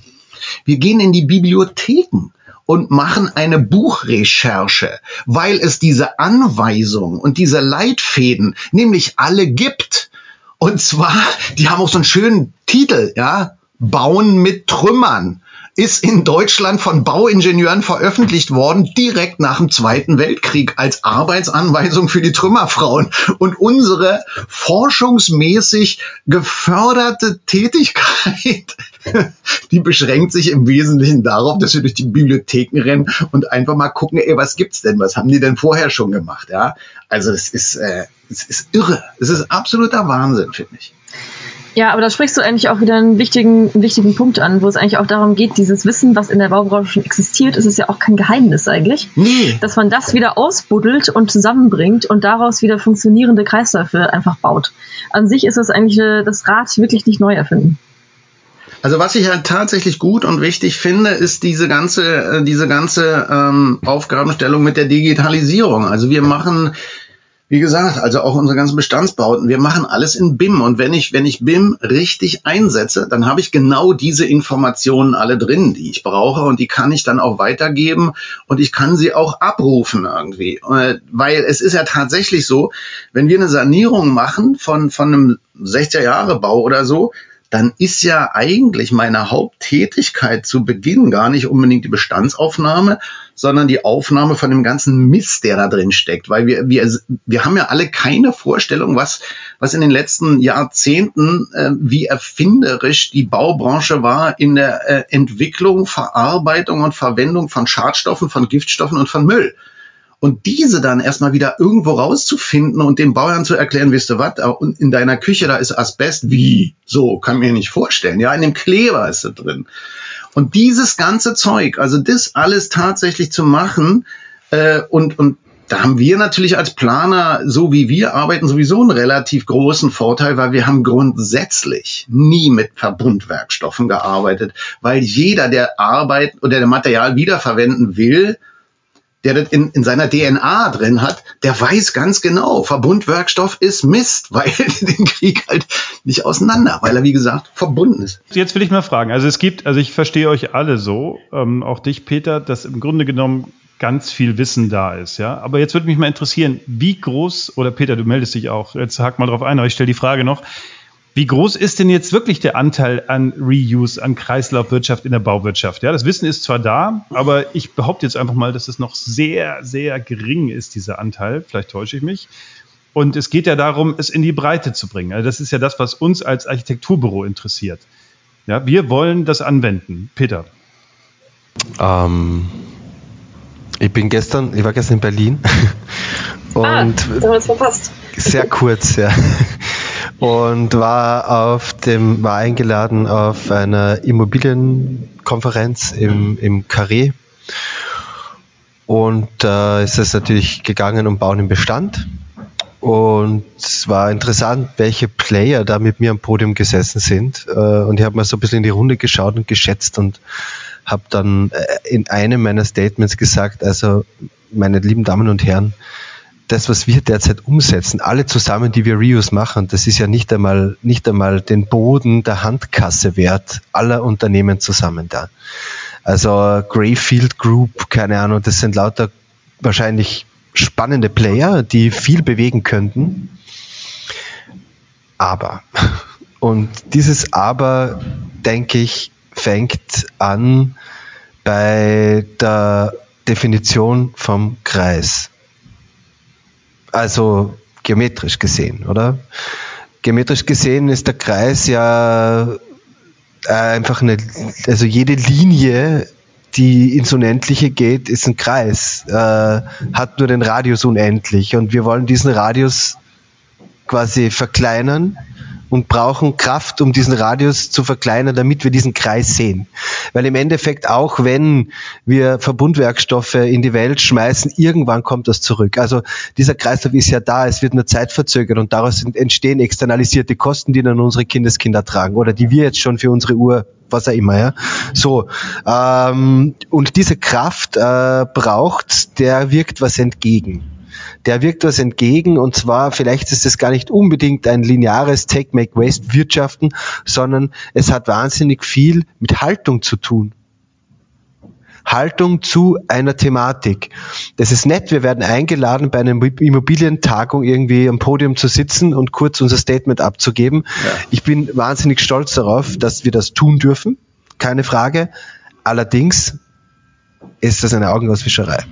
wir gehen in die Bibliotheken und machen eine Buchrecherche, weil es diese Anweisungen und diese Leitfäden nämlich alle gibt. Und zwar, die haben auch so einen schönen Titel, ja, Bauen mit Trümmern ist in Deutschland von Bauingenieuren veröffentlicht worden, direkt nach dem Zweiten Weltkrieg als Arbeitsanweisung für die Trümmerfrauen. Und unsere forschungsmäßig geförderte Tätigkeit, (laughs) die beschränkt sich im Wesentlichen darauf, dass wir durch die Bibliotheken rennen und einfach mal gucken, ey, was gibt's denn? Was haben die denn vorher schon gemacht? Ja, also es ist, äh, es ist irre. Es ist absoluter Wahnsinn, finde ich. Ja, aber da sprichst du eigentlich auch wieder einen wichtigen, einen wichtigen Punkt an, wo es eigentlich auch darum geht, dieses Wissen, was in der Baubranche schon existiert, ist es ja auch kein Geheimnis eigentlich. Nee. Dass man das wieder ausbuddelt und zusammenbringt und daraus wieder funktionierende Kreisläufe einfach baut. An sich ist das eigentlich das Rad wirklich nicht neu erfinden. Also was ich halt tatsächlich gut und wichtig finde, ist diese ganze, äh, diese ganze ähm, Aufgabenstellung mit der Digitalisierung. Also wir machen wie gesagt, also auch unsere ganzen Bestandsbauten, wir machen alles in BIM. Und wenn ich, wenn ich BIM richtig einsetze, dann habe ich genau diese Informationen alle drin, die ich brauche und die kann ich dann auch weitergeben und ich kann sie auch abrufen irgendwie. Äh, weil es ist ja tatsächlich so, wenn wir eine Sanierung machen von, von einem 60er Jahre Bau oder so, dann ist ja eigentlich meine Haupttätigkeit zu Beginn gar nicht unbedingt die Bestandsaufnahme, sondern die Aufnahme von dem ganzen Mist, der da drin steckt. Weil wir, wir, wir haben ja alle keine Vorstellung, was, was in den letzten Jahrzehnten, äh, wie erfinderisch die Baubranche war in der äh, Entwicklung, Verarbeitung und Verwendung von Schadstoffen, von Giftstoffen und von Müll. Und diese dann erstmal wieder irgendwo rauszufinden und dem Bauern zu erklären, wisst du was, in deiner Küche, da ist Asbest, wie? So, kann mir nicht vorstellen. Ja, in dem Kleber ist es drin. Und dieses ganze Zeug, also das alles tatsächlich zu machen, äh, und, und da haben wir natürlich als Planer, so wie wir arbeiten, sowieso einen relativ großen Vorteil, weil wir haben grundsätzlich nie mit Verbundwerkstoffen gearbeitet, weil jeder, der Arbeit oder der Material wiederverwenden will, der das in, in seiner DNA drin hat, der weiß ganz genau, Verbundwerkstoff ist Mist, (laughs) weil den Krieg halt nicht auseinander, weil er, wie gesagt, verbunden ist. Jetzt will ich mal fragen, also es gibt, also ich verstehe euch alle so, ähm, auch dich, Peter, dass im Grunde genommen ganz viel Wissen da ist, ja. Aber jetzt würde mich mal interessieren, wie groß, oder Peter, du meldest dich auch, jetzt hak mal drauf ein, aber ich stelle die Frage noch, wie groß ist denn jetzt wirklich der Anteil an Reuse, an Kreislaufwirtschaft in der Bauwirtschaft? Ja, das Wissen ist zwar da, aber ich behaupte jetzt einfach mal, dass es noch sehr, sehr gering ist, dieser Anteil. Vielleicht täusche ich mich. Und es geht ja darum, es in die Breite zu bringen. Also das ist ja das, was uns als Architekturbüro interessiert. Ja, wir wollen das anwenden. Peter. Ähm, ich bin gestern, ich war gestern in Berlin (laughs) und ah, da haben wir verpasst. Sehr kurz, ja und war auf dem, war eingeladen auf einer Immobilienkonferenz im, im Carré. Und da äh, ist es natürlich gegangen um Bauen im Bestand. Und es war interessant, welche Player da mit mir am Podium gesessen sind. Äh, und ich habe mal so ein bisschen in die Runde geschaut und geschätzt und habe dann äh, in einem meiner Statements gesagt, also meine lieben Damen und Herren, das, was wir derzeit umsetzen, alle zusammen, die wir Reuse machen, das ist ja nicht einmal, nicht einmal den Boden der Handkasse wert aller Unternehmen zusammen da. Also Greyfield Group, keine Ahnung, das sind lauter wahrscheinlich spannende Player, die viel bewegen könnten. Aber, (laughs) und dieses Aber, denke ich, fängt an bei der Definition vom Kreis. Also geometrisch gesehen, oder? Geometrisch gesehen ist der Kreis ja äh, einfach eine, also jede Linie, die ins Unendliche geht, ist ein Kreis, äh, hat nur den Radius unendlich und wir wollen diesen Radius quasi verkleinern und brauchen Kraft, um diesen Radius zu verkleinern, damit wir diesen Kreis sehen. Weil im Endeffekt auch wenn wir Verbundwerkstoffe in die Welt schmeißen, irgendwann kommt das zurück. Also dieser Kreislauf ist ja da, es wird nur Zeit verzögert und daraus entstehen externalisierte Kosten, die dann unsere Kindeskinder tragen oder die wir jetzt schon für unsere Uhr was auch immer, ja. So. Ähm, und diese Kraft äh, braucht, der wirkt was entgegen der wirkt was entgegen und zwar vielleicht ist es gar nicht unbedingt ein lineares Take, Make, Waste Wirtschaften, sondern es hat wahnsinnig viel mit Haltung zu tun. Haltung zu einer Thematik. Das ist nett, wir werden eingeladen, bei einer Immobilientagung irgendwie am Podium zu sitzen und kurz unser Statement abzugeben. Ja. Ich bin wahnsinnig stolz darauf, dass wir das tun dürfen, keine Frage. Allerdings ist das eine Augenauswischerei.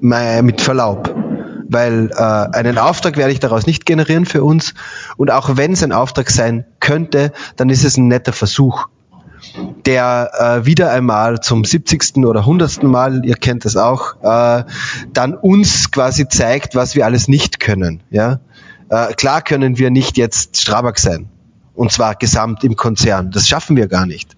Mit Verlaub weil äh, einen Auftrag werde ich daraus nicht generieren für uns. Und auch wenn es ein Auftrag sein könnte, dann ist es ein netter Versuch, der äh, wieder einmal zum 70. oder 100. Mal, ihr kennt das auch, äh, dann uns quasi zeigt, was wir alles nicht können. Ja? Äh, klar können wir nicht jetzt Strabag sein. Und zwar gesamt im Konzern. Das schaffen wir gar nicht.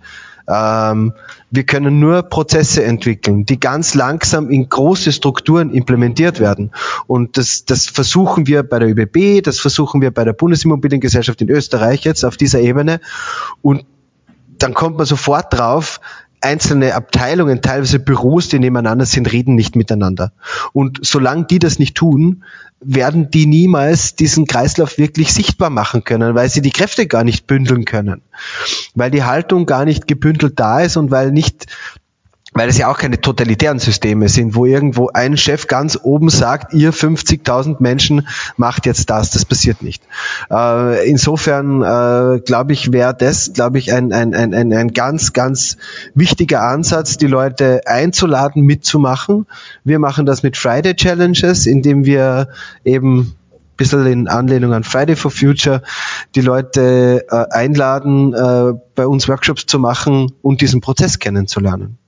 Ähm, wir können nur Prozesse entwickeln, die ganz langsam in große Strukturen implementiert werden. Und das, das versuchen wir bei der ÖBB, das versuchen wir bei der Bundesimmobiliengesellschaft in Österreich jetzt auf dieser Ebene. Und dann kommt man sofort drauf, einzelne Abteilungen, teilweise Büros, die nebeneinander sind, reden nicht miteinander. Und solange die das nicht tun, werden die niemals diesen Kreislauf wirklich sichtbar machen können, weil sie die Kräfte gar nicht bündeln können. Weil die Haltung gar nicht gebündelt da ist und weil nicht weil es ja auch keine totalitären Systeme sind, wo irgendwo ein Chef ganz oben sagt, ihr 50.000 Menschen macht jetzt das, das passiert nicht. Äh, insofern äh, glaube ich, wäre das, glaube ich, ein, ein, ein, ein ganz, ganz wichtiger Ansatz, die Leute einzuladen, mitzumachen. Wir machen das mit Friday Challenges, indem wir eben bisschen in Anlehnung an Friday for Future die Leute äh, einladen, äh, bei uns Workshops zu machen und diesen Prozess kennenzulernen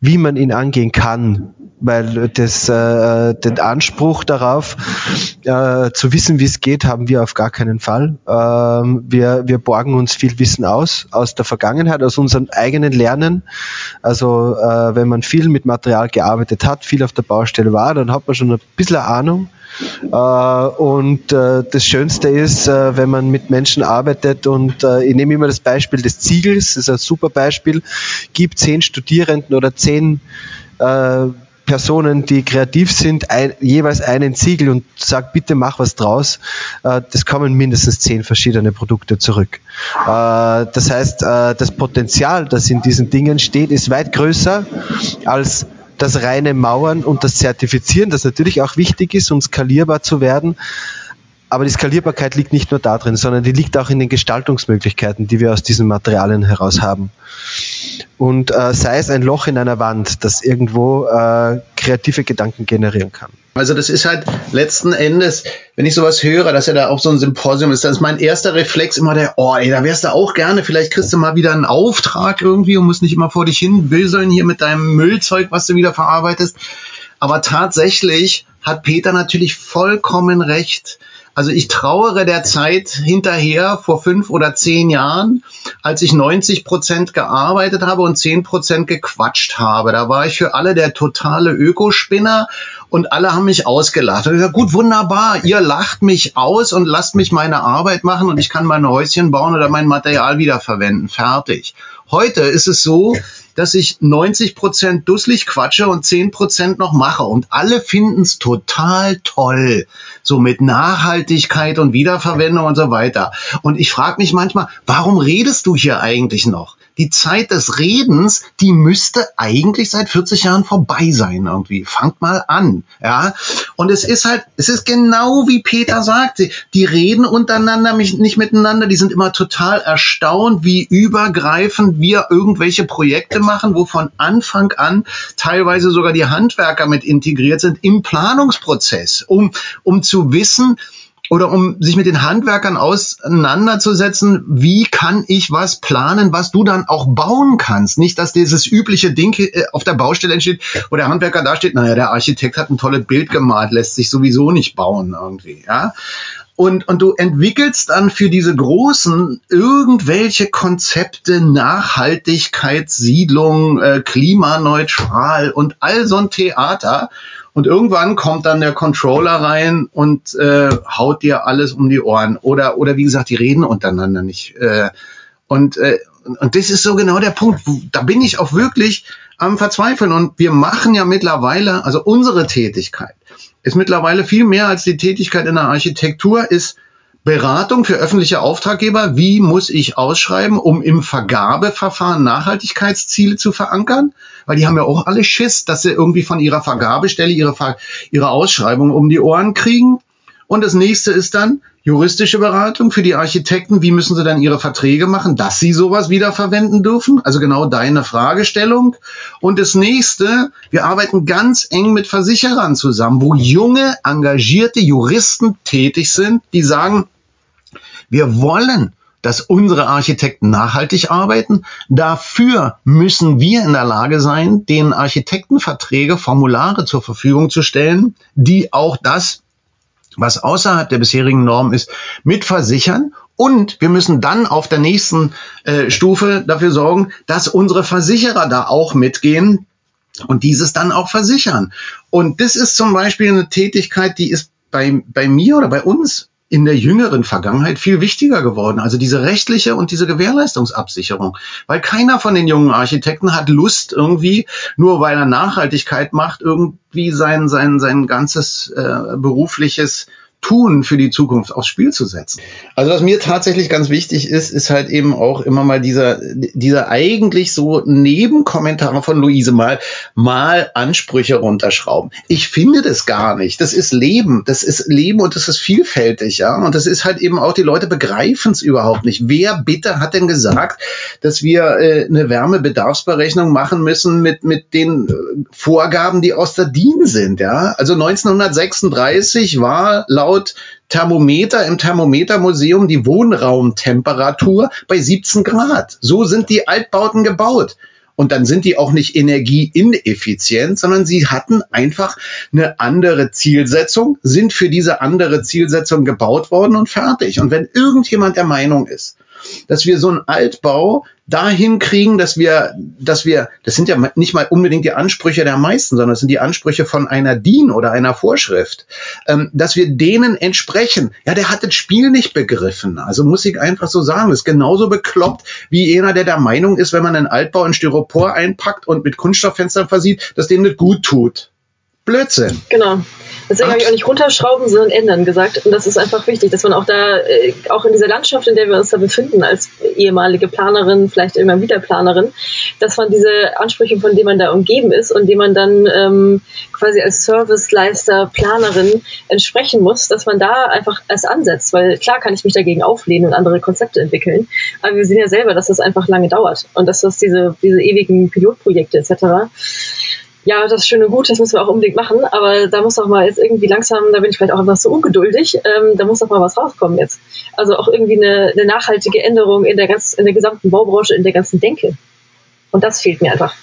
wie man ihn angehen kann, weil das, äh, den Anspruch darauf, äh, zu wissen, wie es geht, haben wir auf gar keinen Fall. Ähm, wir, wir borgen uns viel Wissen aus, aus der Vergangenheit, aus unserem eigenen Lernen. Also äh, wenn man viel mit Material gearbeitet hat, viel auf der Baustelle war, dann hat man schon ein bisschen Ahnung äh, und äh, das Schönste ist, äh, wenn man mit Menschen arbeitet und ich nehme immer das Beispiel des Ziegels, das ist ein super Beispiel, gibt zehn Studierenden oder zehn Personen, die kreativ sind, ein, jeweils einen Ziegel und sagt, bitte mach was draus, äh, das kommen mindestens zehn verschiedene Produkte zurück. Äh, das heißt, äh, das Potenzial, das in diesen Dingen steht, ist weit größer als das reine Mauern und das Zertifizieren, das natürlich auch wichtig ist, um skalierbar zu werden. Aber die Skalierbarkeit liegt nicht nur darin, sondern die liegt auch in den Gestaltungsmöglichkeiten, die wir aus diesen Materialien heraus haben. Und äh, sei es ein Loch in einer Wand, das irgendwo äh, kreative Gedanken generieren kann. Also das ist halt letzten Endes, wenn ich sowas höre, dass ja da auch so ein Symposium ist, dann ist mein erster Reflex immer der, oh ey, da wärst du auch gerne, vielleicht kriegst du mal wieder einen Auftrag irgendwie und musst nicht immer vor dich hin wilseln hier mit deinem Müllzeug, was du wieder verarbeitest. Aber tatsächlich hat Peter natürlich vollkommen recht. Also ich trauere der Zeit hinterher vor fünf oder zehn Jahren, als ich 90 Prozent gearbeitet habe und 10 Prozent gequatscht habe. Da war ich für alle der totale Ökospinner und alle haben mich ausgelacht. Und ich gesagt, gut, wunderbar, ihr lacht mich aus und lasst mich meine Arbeit machen und ich kann meine Häuschen bauen oder mein Material wiederverwenden. Fertig. Heute ist es so, dass ich 90 Prozent dusselig quatsche und 10 Prozent noch mache. Und alle finden es total toll. So mit Nachhaltigkeit und Wiederverwendung und so weiter. Und ich frage mich manchmal, warum redest du hier eigentlich noch? Die Zeit des Redens, die müsste eigentlich seit 40 Jahren vorbei sein irgendwie. Fangt mal an, ja. Und es ist halt, es ist genau wie Peter sagte, die reden untereinander nicht miteinander, die sind immer total erstaunt, wie übergreifend wir irgendwelche Projekte machen, wo von Anfang an teilweise sogar die Handwerker mit integriert sind im Planungsprozess, um, um zu wissen, oder um sich mit den Handwerkern auseinanderzusetzen, wie kann ich was planen, was du dann auch bauen kannst. Nicht, dass dieses übliche Ding äh, auf der Baustelle entsteht, wo der Handwerker da steht, naja, der Architekt hat ein tolles Bild gemalt, lässt sich sowieso nicht bauen irgendwie, ja. Und, und du entwickelst dann für diese Großen irgendwelche Konzepte, Nachhaltigkeit, Siedlung, äh, klimaneutral und all so ein Theater. Und irgendwann kommt dann der Controller rein und äh, haut dir alles um die Ohren. Oder, oder wie gesagt, die reden untereinander nicht. Äh, und, äh, und das ist so genau der Punkt. Da bin ich auch wirklich am Verzweifeln. Und wir machen ja mittlerweile, also unsere Tätigkeit ist mittlerweile viel mehr als die Tätigkeit in der Architektur, ist Beratung für öffentliche Auftraggeber. Wie muss ich ausschreiben, um im Vergabeverfahren Nachhaltigkeitsziele zu verankern? Weil die haben ja auch alle Schiss, dass sie irgendwie von ihrer Vergabestelle ihre, ihre Ausschreibung um die Ohren kriegen. Und das nächste ist dann juristische Beratung für die Architekten. Wie müssen sie dann ihre Verträge machen, dass sie sowas wiederverwenden dürfen? Also genau deine Fragestellung. Und das nächste, wir arbeiten ganz eng mit Versicherern zusammen, wo junge, engagierte Juristen tätig sind, die sagen, wir wollen, dass unsere Architekten nachhaltig arbeiten. Dafür müssen wir in der Lage sein, den Architektenverträge, Formulare zur Verfügung zu stellen, die auch das, was außerhalb der bisherigen Norm ist, mitversichern. Und wir müssen dann auf der nächsten äh, Stufe dafür sorgen, dass unsere Versicherer da auch mitgehen und dieses dann auch versichern. Und das ist zum Beispiel eine Tätigkeit, die ist bei, bei mir oder bei uns in der jüngeren Vergangenheit viel wichtiger geworden. Also diese rechtliche und diese Gewährleistungsabsicherung. Weil keiner von den jungen Architekten hat Lust irgendwie, nur weil er Nachhaltigkeit macht, irgendwie sein, sein, sein ganzes äh, berufliches tun für die Zukunft aufs Spiel zu setzen. Also was mir tatsächlich ganz wichtig ist, ist halt eben auch immer mal dieser, dieser eigentlich so Nebenkommentare von Luise mal, mal Ansprüche runterschrauben. Ich finde das gar nicht. Das ist Leben. Das ist Leben und das ist vielfältig, ja. Und das ist halt eben auch, die Leute begreifen es überhaupt nicht. Wer bitte hat denn gesagt, dass wir äh, eine Wärmebedarfsberechnung machen müssen mit, mit den äh, Vorgaben, die aus der DIN sind, ja? Also 1936 war laut laut Thermometer im Thermometermuseum die Wohnraumtemperatur bei 17 Grad. So sind die Altbauten gebaut. Und dann sind die auch nicht energieineffizient, sondern sie hatten einfach eine andere Zielsetzung, sind für diese andere Zielsetzung gebaut worden und fertig. Und wenn irgendjemand der Meinung ist, dass wir so einen Altbau dahin kriegen, dass wir, dass wir, das sind ja nicht mal unbedingt die Ansprüche der meisten, sondern das sind die Ansprüche von einer DIN oder einer Vorschrift, ähm, dass wir denen entsprechen. Ja, der hat das Spiel nicht begriffen. Also muss ich einfach so sagen, das ist genauso bekloppt wie jener, der der Meinung ist, wenn man einen Altbau in Styropor einpackt und mit Kunststofffenstern versieht, dass dem das gut tut. Blödsinn. Genau. Deswegen habe ich auch nicht runterschrauben, sondern ändern gesagt. Und das ist einfach wichtig, dass man auch da, äh, auch in dieser Landschaft, in der wir uns da befinden, als ehemalige Planerin, vielleicht immer wieder Planerin, dass man diese Ansprüche, von denen man da umgeben ist und denen man dann ähm, quasi als Serviceleister, Planerin entsprechen muss, dass man da einfach erst ansetzt. Weil klar kann ich mich dagegen auflehnen und andere Konzepte entwickeln. Aber wir sehen ja selber, dass das einfach lange dauert und dass das diese, diese ewigen Pilotprojekte etc ja, das ist schön und gut, das müssen wir auch unbedingt machen, aber da muss auch mal jetzt irgendwie langsam, da bin ich vielleicht auch einfach so ungeduldig, ähm, da muss doch mal was rauskommen jetzt. Also auch irgendwie eine, eine nachhaltige Änderung in der, ganz, in der gesamten Baubranche, in der ganzen Denke. Und das fehlt mir einfach.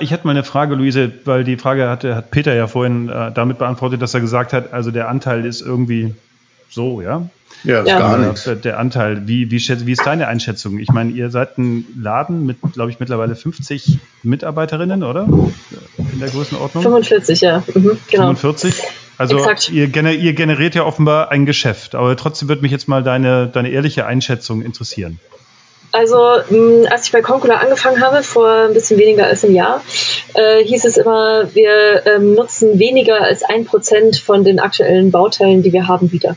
Ich hatte mal eine Frage, Luise, weil die Frage hatte, hat Peter ja vorhin äh, damit beantwortet, dass er gesagt hat, also der Anteil ist irgendwie so, ja? Ja, ja. gar nichts. Der Anteil, wie, wie, wie ist deine Einschätzung? Ich meine, ihr seid ein Laden mit, glaube ich, mittlerweile 50 Mitarbeiterinnen, oder? In der Größenordnung? 45, ja. Mhm, genau. 45? Also ihr, gener ihr, generiert ja offenbar ein Geschäft, aber trotzdem würde mich jetzt mal deine, deine ehrliche Einschätzung interessieren. Also, mh, als ich bei Concula angefangen habe, vor ein bisschen weniger als einem Jahr, äh, hieß es immer, wir ähm, nutzen weniger als ein Prozent von den aktuellen Bauteilen, die wir haben, wieder.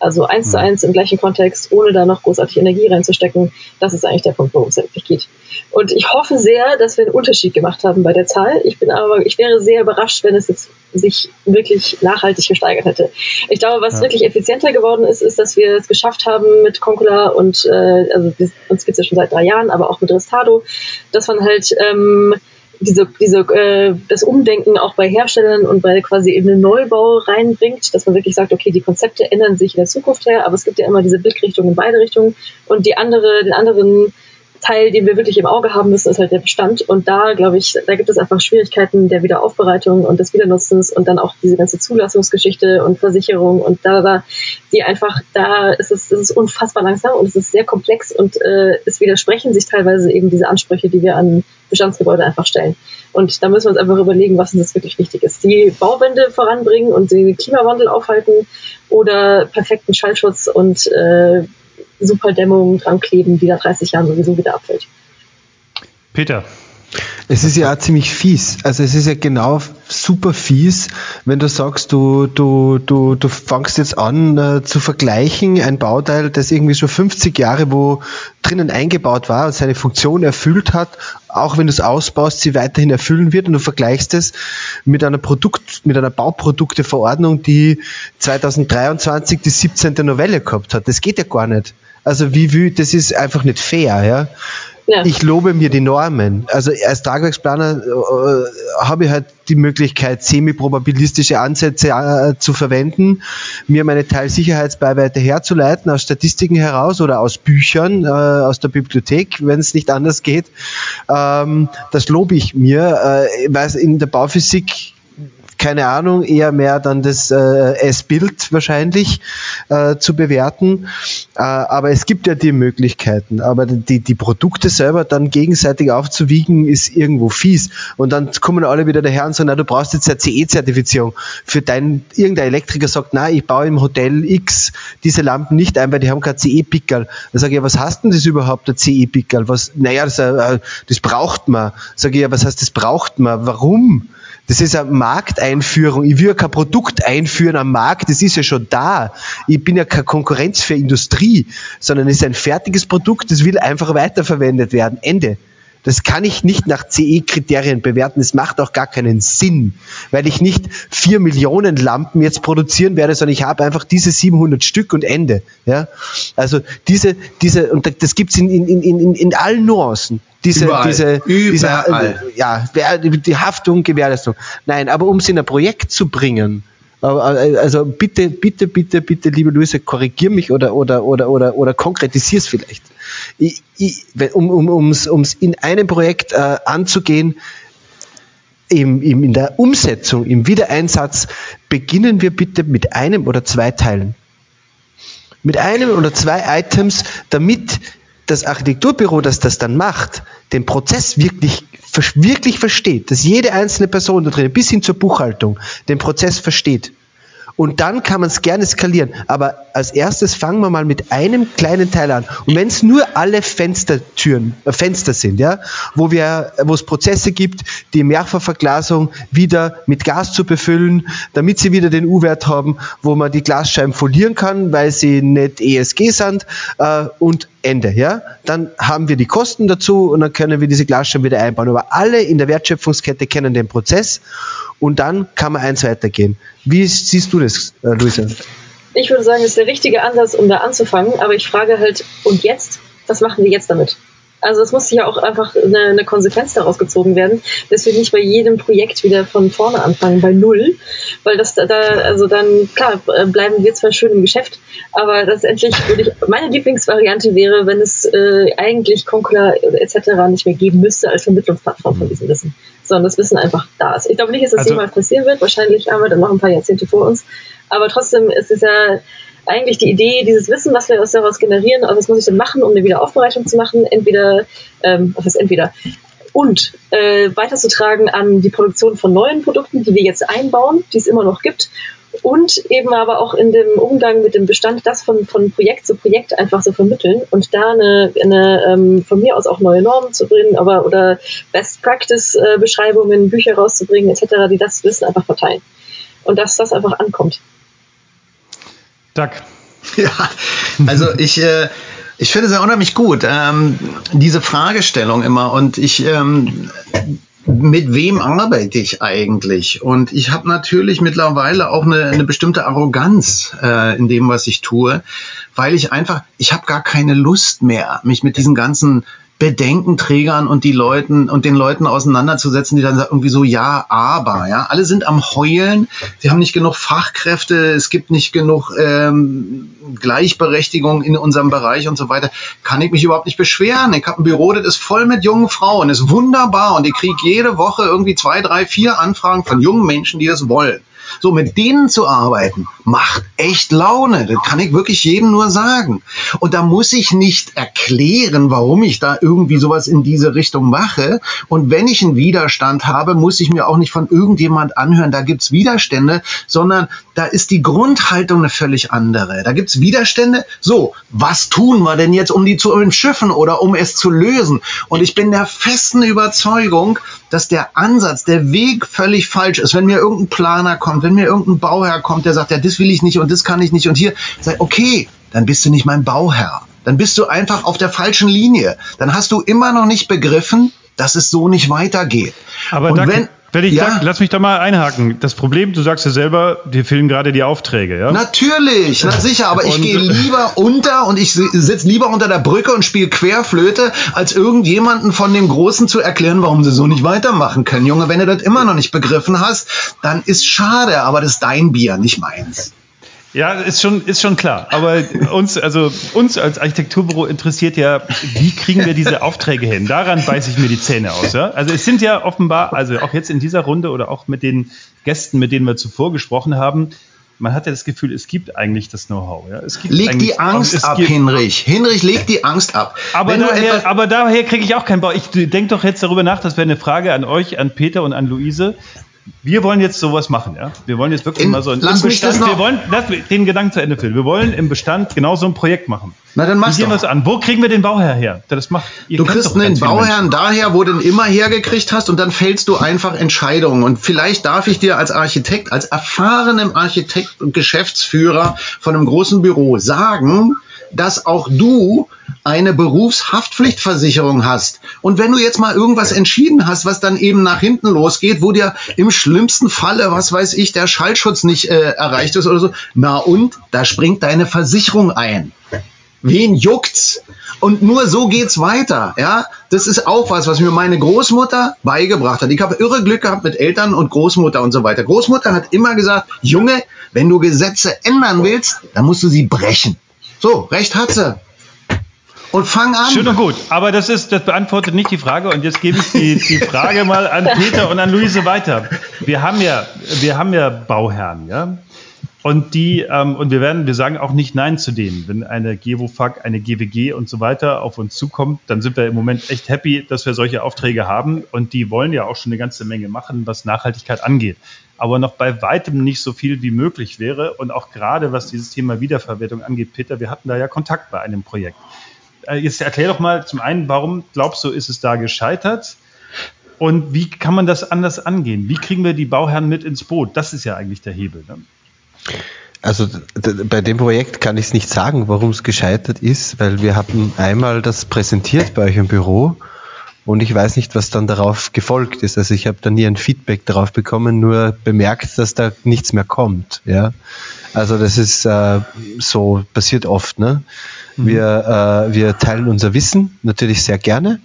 Also eins zu mhm. eins im gleichen Kontext, ohne da noch großartig Energie reinzustecken. Das ist eigentlich der Punkt, worum es wirklich geht. Und ich hoffe sehr, dass wir einen Unterschied gemacht haben bei der Zahl. Ich bin aber, ich wäre sehr überrascht, wenn es jetzt sich wirklich nachhaltig gesteigert hätte. Ich glaube, was ja. wirklich effizienter geworden ist, ist, dass wir es geschafft haben mit Concula und äh, also uns gibt es ja schon seit drei Jahren, aber auch mit Restado, dass man halt ähm, diese, diese, äh, das Umdenken auch bei Herstellern und bei quasi eben einen Neubau reinbringt, dass man wirklich sagt, okay, die Konzepte ändern sich in der Zukunft her, aber es gibt ja immer diese Blickrichtung in beide Richtungen. Und die andere, den anderen Teil, den wir wirklich im Auge haben müssen, ist halt der Bestand. Und da, glaube ich, da gibt es einfach Schwierigkeiten der Wiederaufbereitung und des Wiedernutzens und dann auch diese ganze Zulassungsgeschichte und Versicherung und da, da, die einfach, da ist es, ist es unfassbar langsam und es ist sehr komplex und äh, es widersprechen sich teilweise eben diese Ansprüche, die wir an Bestandsgebäude einfach stellen. Und da müssen wir uns einfach überlegen, was uns wirklich wichtig ist. Die Bauwende voranbringen und den Klimawandel aufhalten oder perfekten Schallschutz und äh, Superdämmung dran kleben, die nach 30 Jahren sowieso wieder abfällt. Peter, es ist ja auch ziemlich fies. Also es ist ja genau super fies, wenn du sagst, du, du, du, du fangst jetzt an äh, zu vergleichen, ein Bauteil, das irgendwie schon 50 Jahre wo drinnen eingebaut war und seine Funktion erfüllt hat, auch wenn du es ausbaust, sie weiterhin erfüllen wird und du vergleichst es mit einer Produkt, mit einer Bauprodukteverordnung, die 2023 die 17. Novelle gehabt hat. Das geht ja gar nicht. Also wie, wie das ist einfach nicht fair, ja. Ich lobe mir die Normen. Also als Tragwerksplaner äh, habe ich halt die Möglichkeit, semi-probabilistische Ansätze äh, zu verwenden, mir meine Teilsicherheitsbeiweite herzuleiten aus Statistiken heraus oder aus Büchern, äh, aus der Bibliothek, wenn es nicht anders geht. Ähm, das lobe ich mir, äh, weil in der Bauphysik keine Ahnung, eher mehr dann das äh, S-Bild wahrscheinlich äh, zu bewerten. Äh, aber es gibt ja die Möglichkeiten. Aber die, die Produkte selber dann gegenseitig aufzuwiegen, ist irgendwo fies. Und dann kommen alle wieder daher und sagen, na, du brauchst jetzt eine CE-Zertifizierung. Für dein, irgendein Elektriker sagt, na, ich baue im Hotel X diese Lampen nicht ein, weil die haben kein CE-Pickerl. Da sage ich, ja, was hast denn das überhaupt, der CE-Pickerl? Was, naja, das, äh, das braucht man. Sage ich, ja, was heißt, das braucht man? Warum? Das ist eine Markteinführung. Ich will ja kein Produkt einführen am Markt, das ist ja schon da. Ich bin ja keine Konkurrenz für Industrie, sondern es ist ein fertiges Produkt, das will einfach weiterverwendet werden. Ende. Das kann ich nicht nach CE-Kriterien bewerten. Das macht auch gar keinen Sinn, weil ich nicht vier Millionen Lampen jetzt produzieren werde, sondern ich habe einfach diese 700 Stück und Ende. Ja, also diese, diese und das gibt's in, in, in, in, in allen Nuancen. Diese, Überall. diese, Überall. diese, ja, die Haftung, Gewährleistung. Nein, aber um es in ein Projekt zu bringen, also bitte, bitte, bitte, bitte, liebe Luise, korrigier mich oder oder oder oder oder konkretisier es vielleicht. Ich, um ums, ums in einem Projekt äh, anzugehen, im, im, in der Umsetzung, im Wiedereinsatz, beginnen wir bitte mit einem oder zwei Teilen. Mit einem oder zwei Items, damit das Architekturbüro, das das dann macht, den Prozess wirklich wirklich versteht, dass jede einzelne Person da drin, bis hin zur Buchhaltung, den Prozess versteht. Und dann kann man es gerne skalieren. Aber als erstes fangen wir mal mit einem kleinen Teil an. Und wenn es nur alle Fenstertüren, äh, Fenster sind, ja, wo wir, wo es Prozesse gibt, die Mehrfachverglasung wieder mit Gas zu befüllen, damit sie wieder den U-Wert haben, wo man die Glasscheiben folieren kann, weil sie nicht ESG sind äh, und Ende, ja. Dann haben wir die Kosten dazu und dann können wir diese Glasscheiben wieder einbauen. Aber alle in der Wertschöpfungskette kennen den Prozess und dann kann man eins weitergehen. Wie siehst du das, äh, Luisa? Ich würde sagen, das ist der richtige Ansatz, um da anzufangen, aber ich frage halt, und jetzt? Was machen wir jetzt damit? Also es muss ja auch einfach eine, eine, Konsequenz daraus gezogen werden, dass wir nicht bei jedem Projekt wieder von vorne anfangen, bei null, weil das da, also dann, klar, bleiben wir zwar schön im Geschäft, aber letztendlich würde ich, meine Lieblingsvariante wäre, wenn es äh, eigentlich Concula etc. nicht mehr geben müsste als Vermittlungsplattform von diesem Wissen sondern das Wissen einfach da ist. Ich glaube nicht, dass das also, jemals passieren wird. Wahrscheinlich haben wir dann noch ein paar Jahrzehnte vor uns. Aber trotzdem ist es ja eigentlich die Idee, dieses Wissen, was wir daraus generieren, also was muss ich denn machen, um eine Wiederaufbereitung zu machen? Entweder, ähm, was heißt entweder? Und äh, weiterzutragen an die Produktion von neuen Produkten, die wir jetzt einbauen, die es immer noch gibt, und eben aber auch in dem Umgang mit dem Bestand das von, von Projekt zu Projekt einfach so vermitteln und da eine, eine ähm, von mir aus auch neue Normen zu bringen, aber oder Best Practice äh, Beschreibungen, Bücher rauszubringen etc., die das Wissen einfach verteilen und dass das einfach ankommt. Doug. (laughs) Ja, also ich äh, ich finde es ja unheimlich gut, ähm, diese Fragestellung immer. Und ich ähm, mit wem arbeite ich eigentlich? Und ich habe natürlich mittlerweile auch eine, eine bestimmte Arroganz äh, in dem, was ich tue, weil ich einfach, ich habe gar keine Lust mehr, mich mit diesen ganzen Bedenkenträgern und die Leuten und den Leuten auseinanderzusetzen, die dann irgendwie so ja, aber ja, alle sind am heulen. Sie haben nicht genug Fachkräfte, es gibt nicht genug ähm, Gleichberechtigung in unserem Bereich und so weiter. Kann ich mich überhaupt nicht beschweren? Ich habe ein Büro, das ist voll mit jungen Frauen, ist wunderbar und ich kriege jede Woche irgendwie zwei, drei, vier Anfragen von jungen Menschen, die das wollen. So, mit denen zu arbeiten, macht echt Laune. Das kann ich wirklich jedem nur sagen. Und da muss ich nicht erklären, warum ich da irgendwie sowas in diese Richtung mache. Und wenn ich einen Widerstand habe, muss ich mir auch nicht von irgendjemand anhören, da gibt's Widerstände, sondern da ist die Grundhaltung eine völlig andere. Da gibt's Widerstände. So, was tun wir denn jetzt, um die zu entschiffen oder um es zu lösen? Und ich bin der festen Überzeugung, dass der Ansatz, der Weg völlig falsch ist. Wenn mir irgendein Planer kommt, wenn mir irgendein Bauherr kommt, der sagt, ja, das will ich nicht und das kann ich nicht und hier, sei, okay, dann bist du nicht mein Bauherr. Dann bist du einfach auf der falschen Linie. Dann hast du immer noch nicht begriffen, dass es so nicht weitergeht. Aber und wenn, wenn ich ja. sag, lass mich da mal einhaken. Das Problem, du sagst ja selber, dir fehlen gerade die Aufträge, ja? Natürlich, na sicher, aber ich gehe lieber unter und ich sitze lieber unter der Brücke und spiele Querflöte, als irgendjemanden von dem Großen zu erklären, warum sie so nicht weitermachen können. Junge, wenn du das immer noch nicht begriffen hast, dann ist schade, aber das ist dein Bier, nicht meins. Ja, ist schon, ist schon klar. Aber uns, also uns als Architekturbüro interessiert ja, wie kriegen wir diese Aufträge hin? Daran beiße ich mir die Zähne aus. Ja? Also es sind ja offenbar, also auch jetzt in dieser Runde oder auch mit den Gästen, mit denen wir zuvor gesprochen haben, man hat ja das Gefühl, es gibt eigentlich das Know-how. Ja? leg die Angst ab, Hinrich. Hinrich, leg die Angst ab. Aber daher, aber daher kriege ich auch keinen Bau. Ich denke doch jetzt darüber nach, das wäre eine Frage an euch, an Peter und an Luise wir wollen jetzt sowas machen, ja. Wir wollen jetzt wirklich in, mal so ein lass im Bestand, wir wollen, lass den Gedanken zu Ende führen. Wir wollen im Bestand genau so ein Projekt machen. Na dann machst du das an. Wo kriegen wir den Bauherr her? Das macht. du kriegst einen Bauherrn daher, wo du den immer hergekriegt hast und dann fällst du einfach Entscheidungen. Und vielleicht darf ich dir als Architekt, als erfahrenem Architekt und Geschäftsführer von einem großen Büro sagen, dass auch du eine Berufshaftpflichtversicherung hast. Und wenn du jetzt mal irgendwas entschieden hast, was dann eben nach hinten losgeht, wo dir im schlimmsten Falle, was weiß ich, der Schallschutz nicht äh, erreicht ist oder so, na und, da springt deine Versicherung ein. Wen juckt's? Und nur so geht's weiter, ja. Das ist auch was, was mir meine Großmutter beigebracht hat. Ich habe irre Glück gehabt mit Eltern und Großmutter und so weiter. Großmutter hat immer gesagt, Junge, wenn du Gesetze ändern willst, dann musst du sie brechen. So, recht hat sie. Und fang an. Schön und gut, aber das ist, das beantwortet nicht die Frage und jetzt gebe ich die, die Frage mal an Peter und an Luise weiter. Wir haben ja, wir haben ja Bauherren, ja. Und die, ähm, und wir werden, wir sagen auch nicht Nein zu denen. Wenn eine GEWOFAG, eine GWG und so weiter auf uns zukommt, dann sind wir im Moment echt happy, dass wir solche Aufträge haben. Und die wollen ja auch schon eine ganze Menge machen, was Nachhaltigkeit angeht aber noch bei weitem nicht so viel wie möglich wäre. Und auch gerade was dieses Thema Wiederverwertung angeht, Peter, wir hatten da ja Kontakt bei einem Projekt. Äh, jetzt erklär doch mal zum einen, warum glaubst du, ist es da gescheitert? Und wie kann man das anders angehen? Wie kriegen wir die Bauherren mit ins Boot? Das ist ja eigentlich der Hebel. Ne? Also bei dem Projekt kann ich es nicht sagen, warum es gescheitert ist, weil wir hatten einmal das präsentiert bei euch im Büro und ich weiß nicht, was dann darauf gefolgt ist. Also ich habe da nie ein Feedback darauf bekommen, nur bemerkt, dass da nichts mehr kommt. Ja, also das ist äh, so passiert oft. Ne? Mhm. Wir, äh, wir teilen unser Wissen natürlich sehr gerne.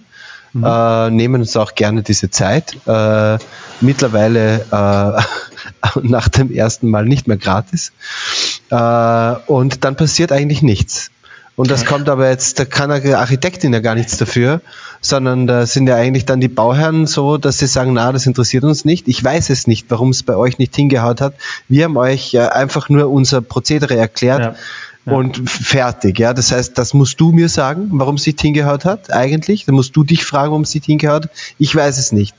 Mhm. Äh, nehmen uns auch gerne diese Zeit. Äh, mittlerweile äh, (laughs) nach dem ersten Mal nicht mehr gratis. Äh, und dann passiert eigentlich nichts. Und das kommt aber jetzt, da kann eine Architektin ja gar nichts dafür, sondern da sind ja eigentlich dann die Bauherren so, dass sie sagen, na, das interessiert uns nicht. Ich weiß es nicht, warum es bei euch nicht hingehaut hat. Wir haben euch einfach nur unser Prozedere erklärt. Ja. Ja. Und fertig, ja. Das heißt, das musst du mir sagen, warum es nicht hingehaut hat, eigentlich. Da musst du dich fragen, warum es nicht hingehaut hat. Ich weiß es nicht.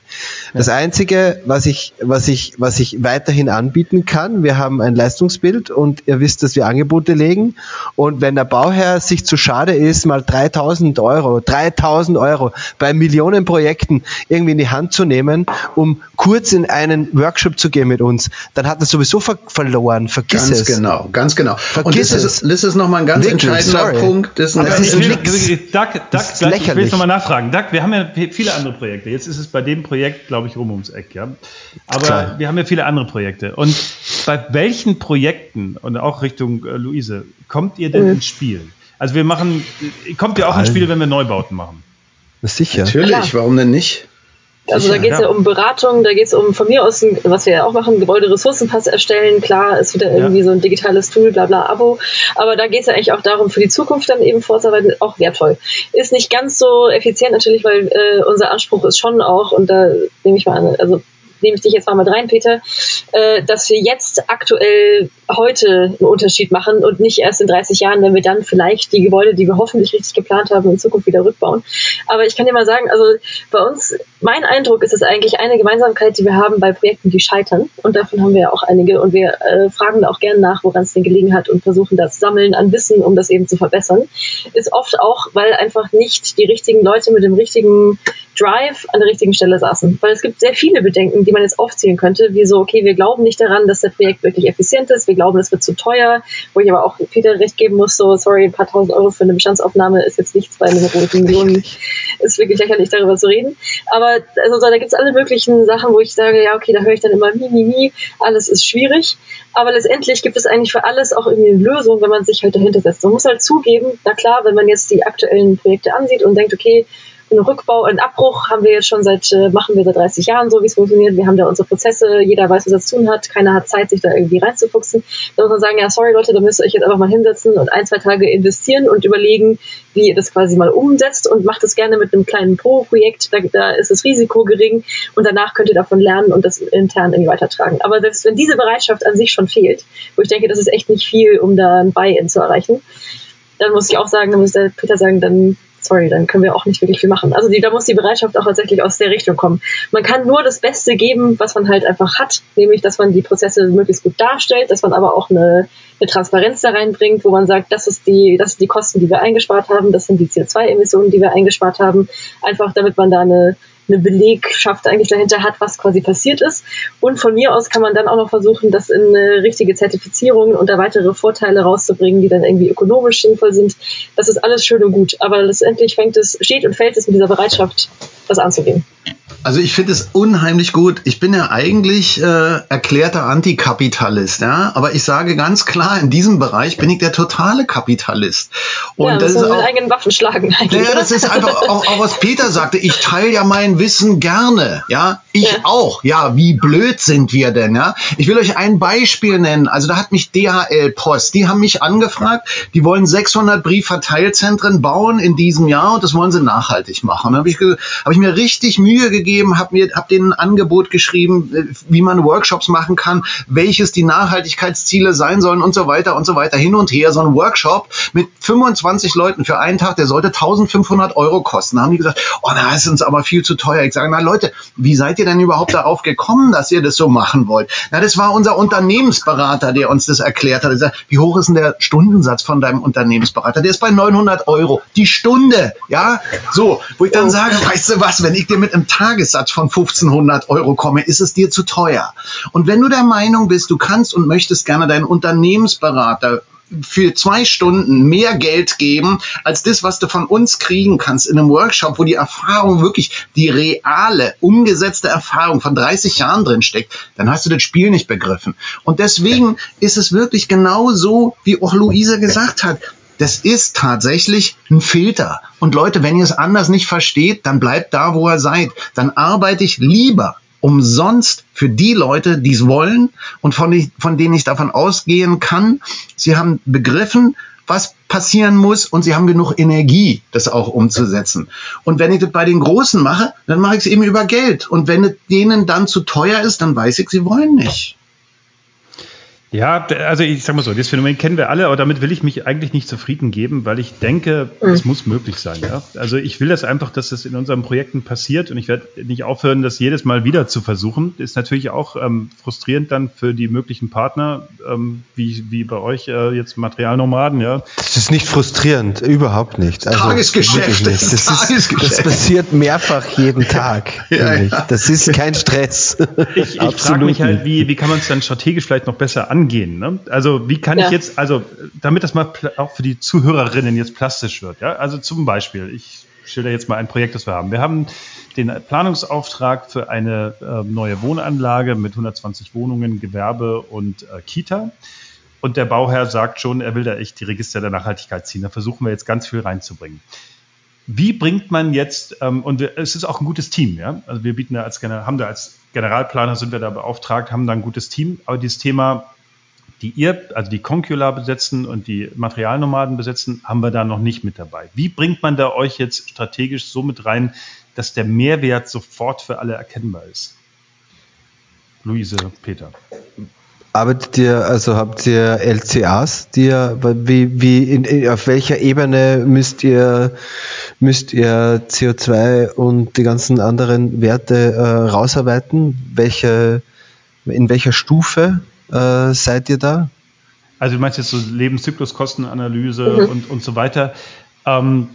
Das Einzige, was ich, was ich, was ich weiterhin anbieten kann, wir haben ein Leistungsbild und ihr wisst, dass wir Angebote legen. Und wenn der Bauherr sich zu schade ist, mal 3000 Euro, 3000 Euro bei Millionenprojekten irgendwie in die Hand zu nehmen, um kurz in einen Workshop zu gehen mit uns, dann hat er sowieso ver verloren. Vergiss ganz es. Ganz genau, ganz genau. Vergiss und das es. Ist, das ist nochmal ein ganz Wirklich, entscheidender sorry. Punkt. Das ist, ein das ist Duck, Duck, Duck, ich will nochmal nachfragen. Duck, wir haben ja viele andere Projekte. Jetzt ist es bei dem Projekt, glaube ich, rum ums Eck, ja. Aber Klar. wir haben ja viele andere Projekte. Und bei welchen Projekten, und auch Richtung äh, Luise, kommt ihr denn mhm. ins Spiel? Also wir machen, kommt ihr auch ins Spiel, wenn wir Neubauten machen? Sicher. Natürlich, warum denn nicht? Also da geht es ja. ja. um Beratung, da geht es um von mir aus, was wir ja auch machen, Gebäuderessourcenpass erstellen. Klar, ist wieder irgendwie ja. so ein digitales Tool, bla bla Abo. Aber da geht es ja eigentlich auch darum, für die Zukunft dann eben vorzuarbeiten, auch wertvoll. Ist nicht ganz so effizient natürlich, weil äh, unser Anspruch ist schon auch, und da nehme ich mal an, also nehme ich dich jetzt mal rein, Peter, äh, dass wir jetzt aktuell heute einen Unterschied machen und nicht erst in 30 Jahren, wenn wir dann vielleicht die Gebäude, die wir hoffentlich richtig geplant haben, in Zukunft wieder rückbauen. Aber ich kann dir mal sagen, also bei uns, mein Eindruck ist es eigentlich eine Gemeinsamkeit, die wir haben bei Projekten, die scheitern. Und davon haben wir ja auch einige. Und wir äh, fragen da auch gerne nach, woran es denn gelegen hat und versuchen das Sammeln an Wissen, um das eben zu verbessern. Ist oft auch, weil einfach nicht die richtigen Leute mit dem richtigen Drive an der richtigen Stelle saßen. Weil es gibt sehr viele Bedenken, die man jetzt aufzählen könnte, wie so, okay, wir glauben nicht daran, dass das Projekt wirklich effizient ist, wir glauben, es wird zu teuer, wo ich aber auch Peter recht geben muss, so, sorry, ein paar tausend Euro für eine Bestandsaufnahme ist jetzt nichts bei einer großen Millionen, ist wirklich lächerlich, darüber zu reden. Aber also, da gibt es alle möglichen Sachen, wo ich sage, ja, okay, da höre ich dann immer mi, mi, mi, alles ist schwierig. Aber letztendlich gibt es eigentlich für alles auch irgendwie eine Lösung, wenn man sich halt dahinter setzt. Man muss halt zugeben, na klar, wenn man jetzt die aktuellen Projekte ansieht und denkt, okay, einen Rückbau, einen Abbruch haben wir jetzt schon seit, äh, machen wir seit 30 Jahren so, wie es funktioniert. Wir haben da unsere Prozesse, jeder weiß, was er zu tun hat, keiner hat Zeit, sich da irgendwie reinzufuchsen. Da muss man sagen, ja, sorry Leute, da müsst ihr euch jetzt einfach mal hinsetzen und ein, zwei Tage investieren und überlegen, wie ihr das quasi mal umsetzt und macht es gerne mit einem kleinen Pro-Projekt, da, da ist das Risiko gering und danach könnt ihr davon lernen und das intern irgendwie weitertragen. Aber selbst wenn diese Bereitschaft an sich schon fehlt, wo ich denke, das ist echt nicht viel, um da ein Buy-in zu erreichen, dann muss ich auch sagen, dann muss der Peter sagen, dann sorry, dann können wir auch nicht wirklich viel machen. Also die, da muss die Bereitschaft auch tatsächlich aus der Richtung kommen. Man kann nur das Beste geben, was man halt einfach hat, nämlich, dass man die Prozesse möglichst gut darstellt, dass man aber auch eine, eine Transparenz da reinbringt, wo man sagt, das ist die, das sind die Kosten, die wir eingespart haben, das sind die CO2-Emissionen, die wir eingespart haben, einfach damit man da eine eine Belegschaft eigentlich dahinter hat, was quasi passiert ist. Und von mir aus kann man dann auch noch versuchen, das in eine richtige Zertifizierung und da weitere Vorteile rauszubringen, die dann irgendwie ökonomisch sinnvoll sind. Das ist alles schön und gut. Aber letztendlich fängt es, steht und fällt es mit dieser Bereitschaft, das anzugehen. Also ich finde es unheimlich gut. Ich bin ja eigentlich äh, erklärter Antikapitalist, ja, aber ich sage ganz klar, in diesem Bereich bin ich der totale Kapitalist. Und ja, das ist auch, eigenen Waffen schlagen eigentlich. Ja, das ist einfach auch, auch was Peter sagte. Ich teile ja mein Wissen gerne, ja. Ich ja. auch. Ja, wie blöd sind wir denn, ja? Ich will euch ein Beispiel nennen. Also da hat mich DHL Post, die haben mich angefragt, die wollen 600 Briefverteilzentren bauen in diesem Jahr und das wollen sie nachhaltig machen. Da habe ich, hab ich mir richtig Mühe gegeben habe mir hab denen ein Angebot geschrieben, äh, wie man Workshops machen kann, welches die Nachhaltigkeitsziele sein sollen und so weiter und so weiter hin und her. So ein Workshop mit 25 Leuten für einen Tag, der sollte 1500 Euro kosten. Da haben die gesagt, oh, na, ist uns aber viel zu teuer. Ich sage, na Leute, wie seid ihr denn überhaupt darauf gekommen, dass ihr das so machen wollt? Na, das war unser Unternehmensberater, der uns das erklärt hat. Sagt, wie hoch ist denn der Stundensatz von deinem Unternehmensberater? Der ist bei 900 Euro. Die Stunde, ja? So, wo ich dann sage, weißt du was, wenn ich dir mit einem Tages Tagessatz von 1500 Euro komme, ist es dir zu teuer. Und wenn du der Meinung bist, du kannst und möchtest gerne deinen Unternehmensberater für zwei Stunden mehr Geld geben als das, was du von uns kriegen kannst in einem Workshop, wo die Erfahrung wirklich die reale, umgesetzte Erfahrung von 30 Jahren drin steckt, dann hast du das Spiel nicht begriffen. Und deswegen ist es wirklich genau so, wie auch Luise gesagt hat das ist tatsächlich ein Filter. Und Leute, wenn ihr es anders nicht versteht, dann bleibt da, wo ihr seid. Dann arbeite ich lieber umsonst für die Leute, die es wollen und von, von denen ich davon ausgehen kann, sie haben begriffen, was passieren muss und sie haben genug Energie, das auch umzusetzen. Und wenn ich das bei den Großen mache, dann mache ich es eben über Geld. Und wenn es denen dann zu teuer ist, dann weiß ich, sie wollen nicht. Ja, also ich sag mal so, das Phänomen kennen wir alle, aber damit will ich mich eigentlich nicht zufrieden geben, weil ich denke, mhm. es muss möglich sein. Ja? Also ich will das einfach, dass es in unseren Projekten passiert und ich werde nicht aufhören, das jedes Mal wieder zu versuchen. Ist natürlich auch ähm, frustrierend dann für die möglichen Partner, ähm, wie, wie bei euch äh, jetzt Materialnomaden. Ja? Das ist nicht frustrierend, überhaupt nicht. Also, Tagesgeschäft. Nicht. Das, Tagesgeschäft. Ist, das passiert mehrfach jeden Tag. (laughs) ja, ja. Das ist kein Stress. Ich, ich frage mich halt, wie, wie kann man es dann strategisch vielleicht noch besser angehen? Angehen. Ne? Also wie kann ja. ich jetzt, also damit das mal auch für die Zuhörerinnen jetzt plastisch wird. Ja? Also zum Beispiel, ich schilder jetzt mal ein Projekt, das wir haben. Wir haben den Planungsauftrag für eine äh, neue Wohnanlage mit 120 Wohnungen, Gewerbe und äh, Kita. Und der Bauherr sagt schon, er will da echt die Register der Nachhaltigkeit ziehen. Da versuchen wir jetzt ganz viel reinzubringen. Wie bringt man jetzt, ähm, und wir, es ist auch ein gutes Team, ja. Also wir bieten da als haben da als Generalplaner sind wir da beauftragt, haben da ein gutes Team, aber dieses Thema die ihr, also die Concula besetzen und die Materialnomaden besetzen, haben wir da noch nicht mit dabei. Wie bringt man da euch jetzt strategisch so mit rein, dass der Mehrwert sofort für alle erkennbar ist? Luise, Peter. Arbeitet ihr, also habt ihr LCAs, die ihr, wie, wie in, auf welcher Ebene müsst ihr, müsst ihr CO2 und die ganzen anderen Werte äh, rausarbeiten? Welche, in welcher Stufe äh, seid ihr da? Also du meinst jetzt so Lebenszykluskostenanalyse mhm. und, und so weiter. Ähm,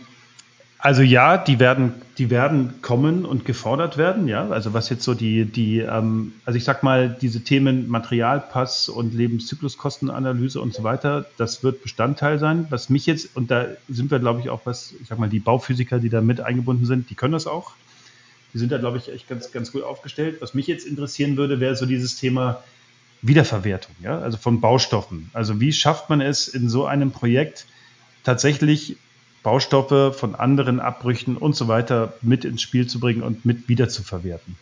also ja, die werden, die werden kommen und gefordert werden, ja. Also was jetzt so die, die, ähm, also ich sag mal, diese Themen Materialpass und Lebenszykluskostenanalyse und so weiter, das wird Bestandteil sein. Was mich jetzt, und da sind wir, glaube ich, auch was, ich sag mal, die Bauphysiker, die da mit eingebunden sind, die können das auch. Die sind da, glaube ich, echt ganz, ganz gut aufgestellt. Was mich jetzt interessieren würde, wäre so dieses Thema, Wiederverwertung, ja, also von Baustoffen. Also wie schafft man es in so einem Projekt tatsächlich Baustoffe von anderen Abbrüchen und so weiter mit ins Spiel zu bringen und mit wiederzuverwerten?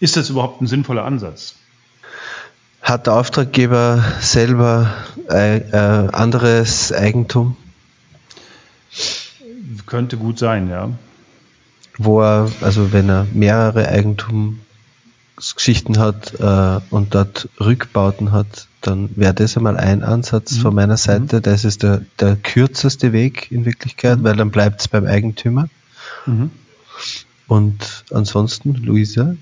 Ist das überhaupt ein sinnvoller Ansatz? Hat der Auftraggeber selber äh, äh, anderes Eigentum? Könnte gut sein, ja. Wo er, also wenn er mehrere Eigentum Geschichten hat äh, und dort Rückbauten hat, dann wäre das einmal ein Ansatz mhm. von meiner Seite. Mhm. Das ist der, der kürzeste Weg in Wirklichkeit, mhm. weil dann bleibt es beim Eigentümer. Mhm. Und ansonsten, Luisa?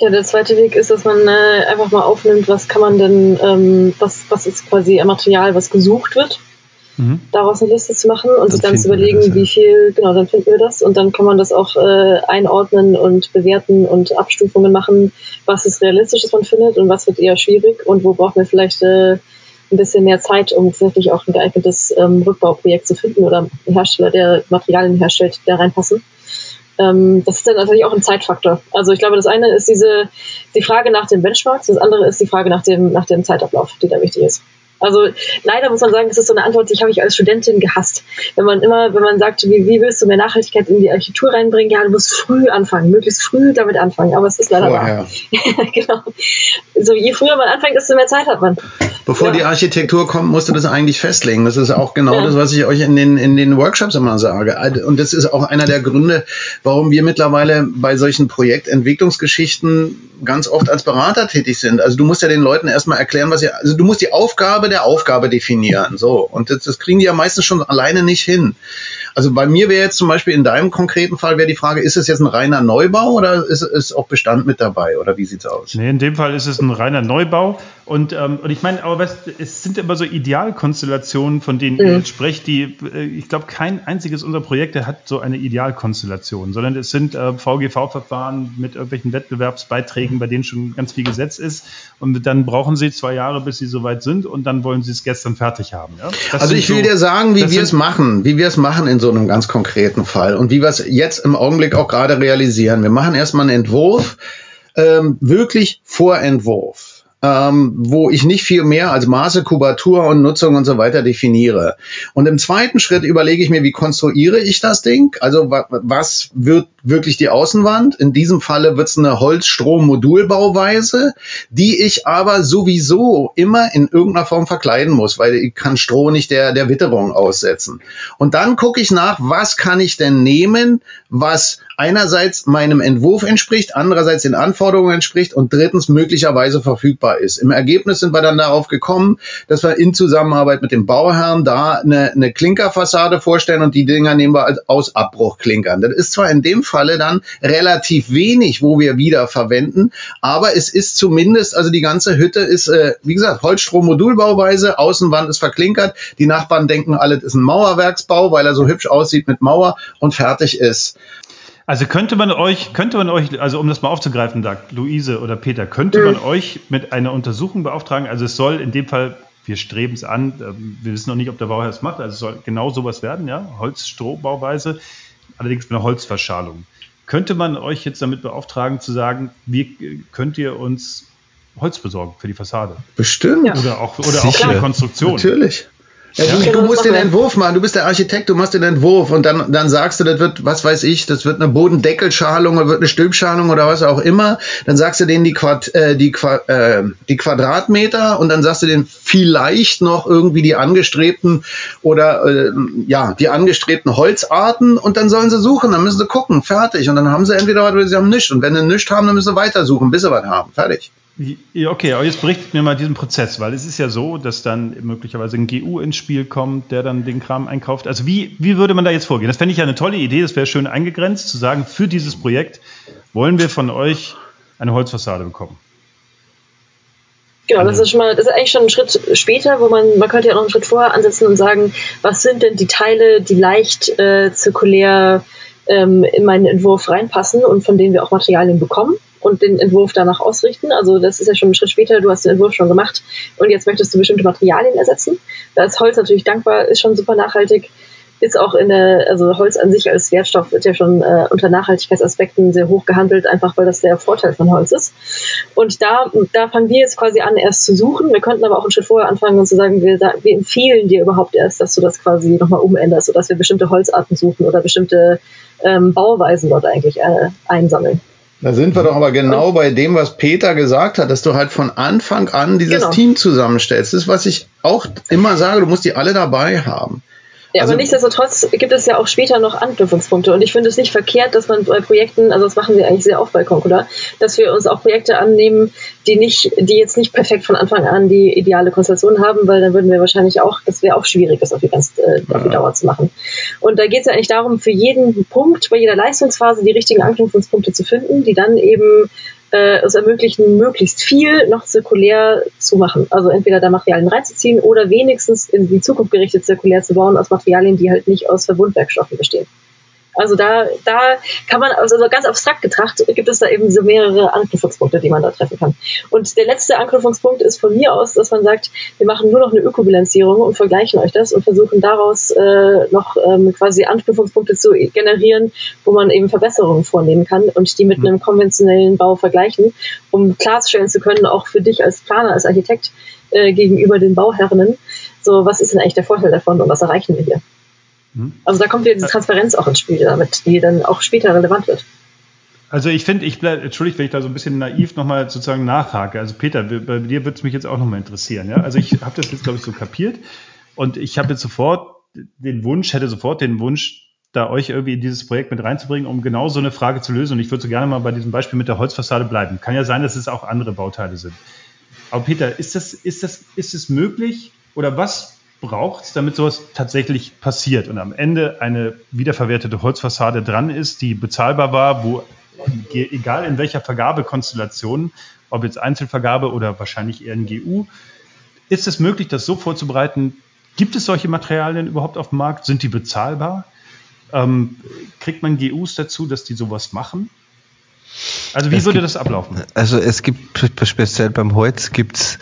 Ja, der zweite Weg ist, dass man äh, einfach mal aufnimmt, was kann man denn, ähm, was, was ist quasi Material, was gesucht wird mhm. daraus eine Liste zu machen und dann sich dann zu überlegen, das, ja. wie viel, genau, dann finden wir das und dann kann man das auch äh, einordnen und bewerten und Abstufungen machen, was ist realistisch, was man findet und was wird eher schwierig und wo brauchen wir vielleicht äh, ein bisschen mehr Zeit, um tatsächlich auch ein geeignetes ähm, Rückbauprojekt zu finden oder einen Hersteller, der Materialien herstellt, der reinpassen. Ähm, das ist dann natürlich auch ein Zeitfaktor. Also ich glaube, das eine ist diese die Frage nach den Benchmarks, das andere ist die Frage nach dem nach dem Zeitablauf, die da wichtig ist. Also leider muss man sagen, das ist so eine Antwort, die habe ich als Studentin gehasst. Wenn man immer, wenn man sagt, wie, wie willst du mehr Nachhaltigkeit in die Architektur reinbringen? Ja, du musst früh anfangen, möglichst früh damit anfangen. Aber es ist leider Vorher. wahr. (laughs) genau. So je früher man anfängt, desto mehr Zeit hat man. Bevor ja. die Architektur kommt, musst du das eigentlich festlegen. Das ist auch genau ja. das, was ich euch in den, in den Workshops immer sage. Und das ist auch einer der Gründe, warum wir mittlerweile bei solchen Projektentwicklungsgeschichten ganz oft als Berater tätig sind. Also du musst ja den Leuten erstmal erklären, was ihr, also du musst die Aufgabe der Aufgabe definieren. So. Und das, das kriegen die ja meistens schon alleine nicht hin. Also bei mir wäre jetzt zum Beispiel in deinem konkreten Fall wäre die Frage, ist es jetzt ein reiner Neubau oder ist, ist auch Bestand mit dabei oder wie sieht es aus? Nee, in dem Fall ist es ein reiner Neubau und, ähm, und ich meine, aber was, es sind immer so Idealkonstellationen, von denen mhm. ihr jetzt sprecht, die, äh, ich glaube, kein einziges unserer Projekte hat so eine Idealkonstellation, sondern es sind äh, VGV-Verfahren mit irgendwelchen Wettbewerbsbeiträgen, bei denen schon ganz viel Gesetz ist und dann brauchen sie zwei Jahre, bis sie soweit sind und dann wollen sie es gestern fertig haben. Ja? Also ich will so, dir sagen, wie wir es machen, wie wir es machen in so so einem ganz konkreten Fall und wie wir es jetzt im Augenblick auch gerade realisieren. Wir machen erstmal einen Entwurf, ähm, wirklich Vorentwurf ähm, wo ich nicht viel mehr als Maße, Kubatur und Nutzung und so weiter definiere. Und im zweiten Schritt überlege ich mir, wie konstruiere ich das Ding? Also was wird wirklich die Außenwand. In diesem Falle wird es eine Holzstrommodulbauweise, die ich aber sowieso immer in irgendeiner Form verkleiden muss, weil ich kann Stroh nicht der, der Witterung aussetzen. Und dann gucke ich nach, was kann ich denn nehmen, was einerseits meinem Entwurf entspricht, andererseits den Anforderungen entspricht und drittens möglicherweise verfügbar ist. Im Ergebnis sind wir dann darauf gekommen, dass wir in Zusammenarbeit mit dem Bauherrn da eine, eine Klinkerfassade vorstellen und die Dinger nehmen wir aus Abbruchklinkern. Das ist zwar in dem Falle dann relativ wenig, wo wir wieder verwenden, aber es ist zumindest, also die ganze Hütte ist, äh, wie gesagt, Holzstrommodulbauweise, Außenwand ist verklinkert, die Nachbarn denken, alles ist ein Mauerwerksbau, weil er so hübsch aussieht mit Mauer und fertig ist. Also könnte man euch, könnte man euch, also um das mal aufzugreifen, sagt Luise oder Peter, könnte man euch mit einer Untersuchung beauftragen? Also es soll in dem Fall, wir streben es an, ähm, wir wissen noch nicht, ob der Bauherr es macht, also es soll genau sowas werden, ja, Holzstrohbauweise, allerdings mit einer Holzverschalung. Könnte man euch jetzt damit beauftragen zu sagen, wie könnt ihr uns Holz besorgen für die Fassade? Bestimmt. Oder auch, oder auch für die Konstruktion. Natürlich. Ja, du, ja, du musst den Entwurf machen, du bist der Architekt, du machst den Entwurf und dann, dann sagst du, das wird, was weiß ich, das wird eine Bodendeckelschalung oder wird eine Stülpschalung oder was auch immer. Dann sagst du denen die, Quad, äh, die, äh, die Quadratmeter und dann sagst du denen vielleicht noch irgendwie die angestrebten oder äh, ja, die angestrebten Holzarten und dann sollen sie suchen, dann müssen sie gucken, fertig. Und dann haben sie entweder was oder sie haben nichts. Und wenn sie nichts haben, dann müssen sie weitersuchen, bis sie was haben. Fertig. Okay, aber jetzt berichtet mir mal diesen Prozess, weil es ist ja so, dass dann möglicherweise ein GU ins Spiel kommt, der dann den Kram einkauft. Also wie, wie würde man da jetzt vorgehen? Das fände ich ja eine tolle Idee, das wäre schön eingegrenzt, zu sagen, für dieses Projekt wollen wir von euch eine Holzfassade bekommen. Genau, das ist schon mal, das ist eigentlich schon ein Schritt später, wo man, man könnte ja noch einen Schritt vorher ansetzen und sagen, was sind denn die Teile, die leicht äh, zirkulär ähm, in meinen Entwurf reinpassen und von denen wir auch Materialien bekommen und den Entwurf danach ausrichten. Also das ist ja schon ein Schritt später, du hast den Entwurf schon gemacht und jetzt möchtest du bestimmte Materialien ersetzen. Da ist Holz natürlich dankbar, ist schon super nachhaltig, ist auch in der, also Holz an sich als Wertstoff wird ja schon äh, unter Nachhaltigkeitsaspekten sehr hoch gehandelt, einfach weil das der Vorteil von Holz ist. Und da, da fangen wir jetzt quasi an, erst zu suchen. Wir könnten aber auch einen Schritt vorher anfangen und zu sagen, wir, wir empfehlen dir überhaupt erst, dass du das quasi nochmal umänderst, sodass wir bestimmte Holzarten suchen oder bestimmte ähm, Bauweisen dort eigentlich äh, einsammeln. Da sind wir doch aber genau bei dem, was Peter gesagt hat, dass du halt von Anfang an dieses genau. Team zusammenstellst. Das ist, was ich auch immer sage, du musst die alle dabei haben. Ja, also, aber nichtsdestotrotz gibt es ja auch später noch Anknüpfungspunkte. Und ich finde es nicht verkehrt, dass man bei Projekten, also das machen wir eigentlich sehr oft bei Concola, dass wir uns auch Projekte annehmen, die nicht, die jetzt nicht perfekt von Anfang an die ideale Konstellation haben, weil dann würden wir wahrscheinlich auch, das wäre auch schwierig, das auf die, ganz, äh, auf die Dauer zu machen. Und da geht es ja eigentlich darum, für jeden Punkt, bei jeder Leistungsphase die richtigen Anknüpfungspunkte zu finden, die dann eben äh, es ermöglichen, möglichst viel noch zirkulär zu machen. Also entweder da Materialien reinzuziehen oder wenigstens in die Zukunft gerichtet zirkulär zu bauen aus Materialien, die halt nicht aus Verbundwerkstoffen bestehen. Also da, da kann man, also ganz abstrakt getrachtet, gibt es da eben so mehrere Anknüpfungspunkte, die man da treffen kann. Und der letzte Anknüpfungspunkt ist von mir aus, dass man sagt, wir machen nur noch eine Ökobilanzierung und vergleichen euch das und versuchen daraus äh, noch ähm, quasi Anknüpfungspunkte zu generieren, wo man eben Verbesserungen vornehmen kann und die mit mhm. einem konventionellen Bau vergleichen, um klarstellen zu können, auch für dich als Planer, als Architekt äh, gegenüber den Bauherren, so was ist denn eigentlich der Vorteil davon und was erreichen wir hier. Mhm. Also da kommt wieder diese Transparenz auch ins Spiel damit, die dann auch später relevant wird. Also ich finde, ich bleibe, entschuldigt, wenn ich da so ein bisschen naiv nochmal sozusagen nachhake. Also Peter, bei dir würde es mich jetzt auch nochmal interessieren. Ja? Also ich habe das jetzt, glaube ich, so kapiert und ich habe jetzt sofort den Wunsch, hätte sofort den Wunsch, da euch irgendwie in dieses Projekt mit reinzubringen, um genau so eine Frage zu lösen. Und ich würde so gerne mal bei diesem Beispiel mit der Holzfassade bleiben. Kann ja sein, dass es auch andere Bauteile sind. Aber Peter, ist das, ist das, ist es möglich oder was braucht, damit sowas tatsächlich passiert und am Ende eine wiederverwertete Holzfassade dran ist, die bezahlbar war, wo egal in welcher Vergabekonstellation, ob jetzt Einzelvergabe oder wahrscheinlich eher ein GU, ist es möglich, das so vorzubereiten? Gibt es solche Materialien überhaupt auf dem Markt? Sind die bezahlbar? Ähm, kriegt man GUs dazu, dass die sowas machen? Also wie es würde gibt, das ablaufen? Also es gibt speziell beim Holz gibt's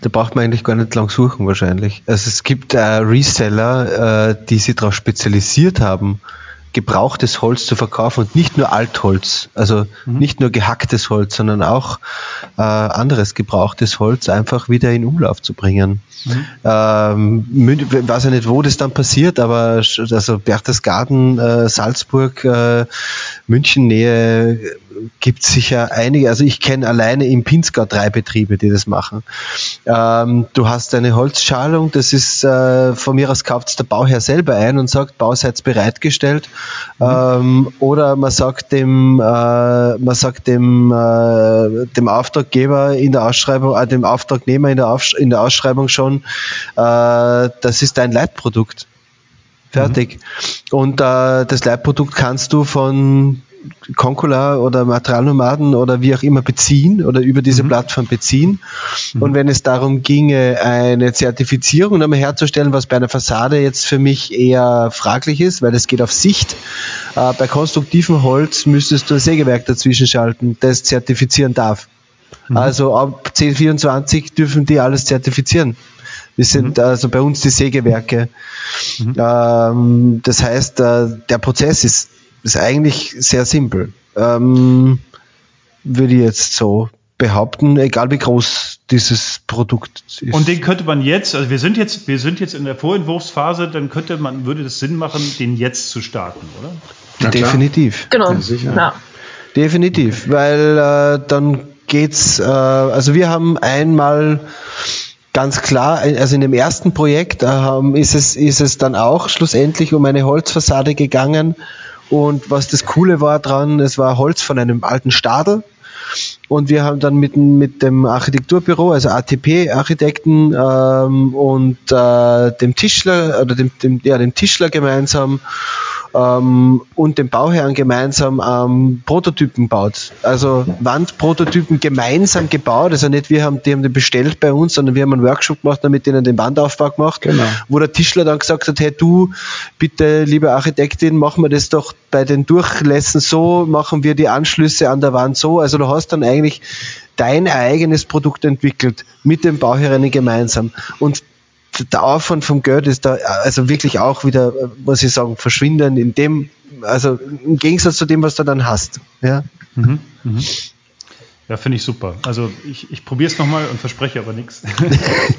da braucht man eigentlich gar nicht lang suchen wahrscheinlich. Also es gibt äh, Reseller, äh, die sich darauf spezialisiert haben, gebrauchtes Holz zu verkaufen und nicht nur Altholz, also mhm. nicht nur gehacktes Holz, sondern auch äh, anderes gebrauchtes Holz einfach wieder in Umlauf zu bringen. Mhm. Ähm, weiß ja nicht, wo das dann passiert, aber also Berchtesgaden, äh, Salzburg, äh, München-Nähe gibt es sicher einige, also ich kenne alleine im Pinzgau drei Betriebe, die das machen. Ähm, du hast eine Holzschalung, das ist äh, von mir aus kauft der Bauherr selber ein und sagt, Bauseits bereitgestellt. Ähm, oder man sagt dem, äh, man sagt dem, äh, dem Auftraggeber in der Ausschreibung, äh, dem Auftragnehmer in der, Aufsch in der Ausschreibung schon, äh, das ist dein Leitprodukt. Fertig. Mhm. Und äh, das Leitprodukt kannst du von Concula oder Materialnomaden oder wie auch immer beziehen oder über diese mhm. Plattform beziehen. Mhm. Und wenn es darum ginge, eine Zertifizierung einmal herzustellen, was bei einer Fassade jetzt für mich eher fraglich ist, weil es geht auf Sicht. Äh, bei konstruktivem Holz müsstest du ein Sägewerk dazwischen schalten, das zertifizieren darf. Mhm. Also ab 1024 dürfen die alles zertifizieren. Das sind mhm. also bei uns die Sägewerke. Mhm. Ähm, das heißt, äh, der Prozess ist ist eigentlich sehr simpel. Ähm, würde ich jetzt so behaupten, egal wie groß dieses Produkt ist. Und den könnte man jetzt, also wir sind jetzt, wir sind jetzt in der Vorentwurfsphase, dann könnte man, würde es Sinn machen, den jetzt zu starten, oder? Ja, Definitiv. Genau. Ja, sicher. Ja. Definitiv, weil äh, dann geht's, äh, also wir haben einmal ganz klar, also in dem ersten Projekt äh, ist, es, ist es dann auch schlussendlich um eine Holzfassade gegangen und was das Coole war dran, es war Holz von einem alten Stadel. Und wir haben dann mit, mit dem Architekturbüro, also ATP-Architekten ähm, und äh, dem Tischler oder dem, dem, ja, dem Tischler gemeinsam ähm, und dem Bauherrn gemeinsam ähm, Prototypen baut. Also Wandprototypen gemeinsam gebaut. Also nicht wir haben, die haben den bestellt bei uns, sondern wir haben einen Workshop gemacht, damit denen den Wandaufbau gemacht. Genau. Wo der Tischler dann gesagt hat, hey du, bitte, liebe Architektin, machen wir das doch bei den Durchlässen so, machen wir die Anschlüsse an der Wand so. Also du hast dann eigentlich dein eigenes Produkt entwickelt mit dem Bauherren gemeinsam. Und der Aufwand vom Geld ist da also wirklich auch wieder, muss ich sagen, verschwinden in dem, also im Gegensatz zu dem, was du dann hast. Ja, mhm, mhm. ja finde ich super. Also ich, ich probiere es nochmal und verspreche aber nichts. (laughs)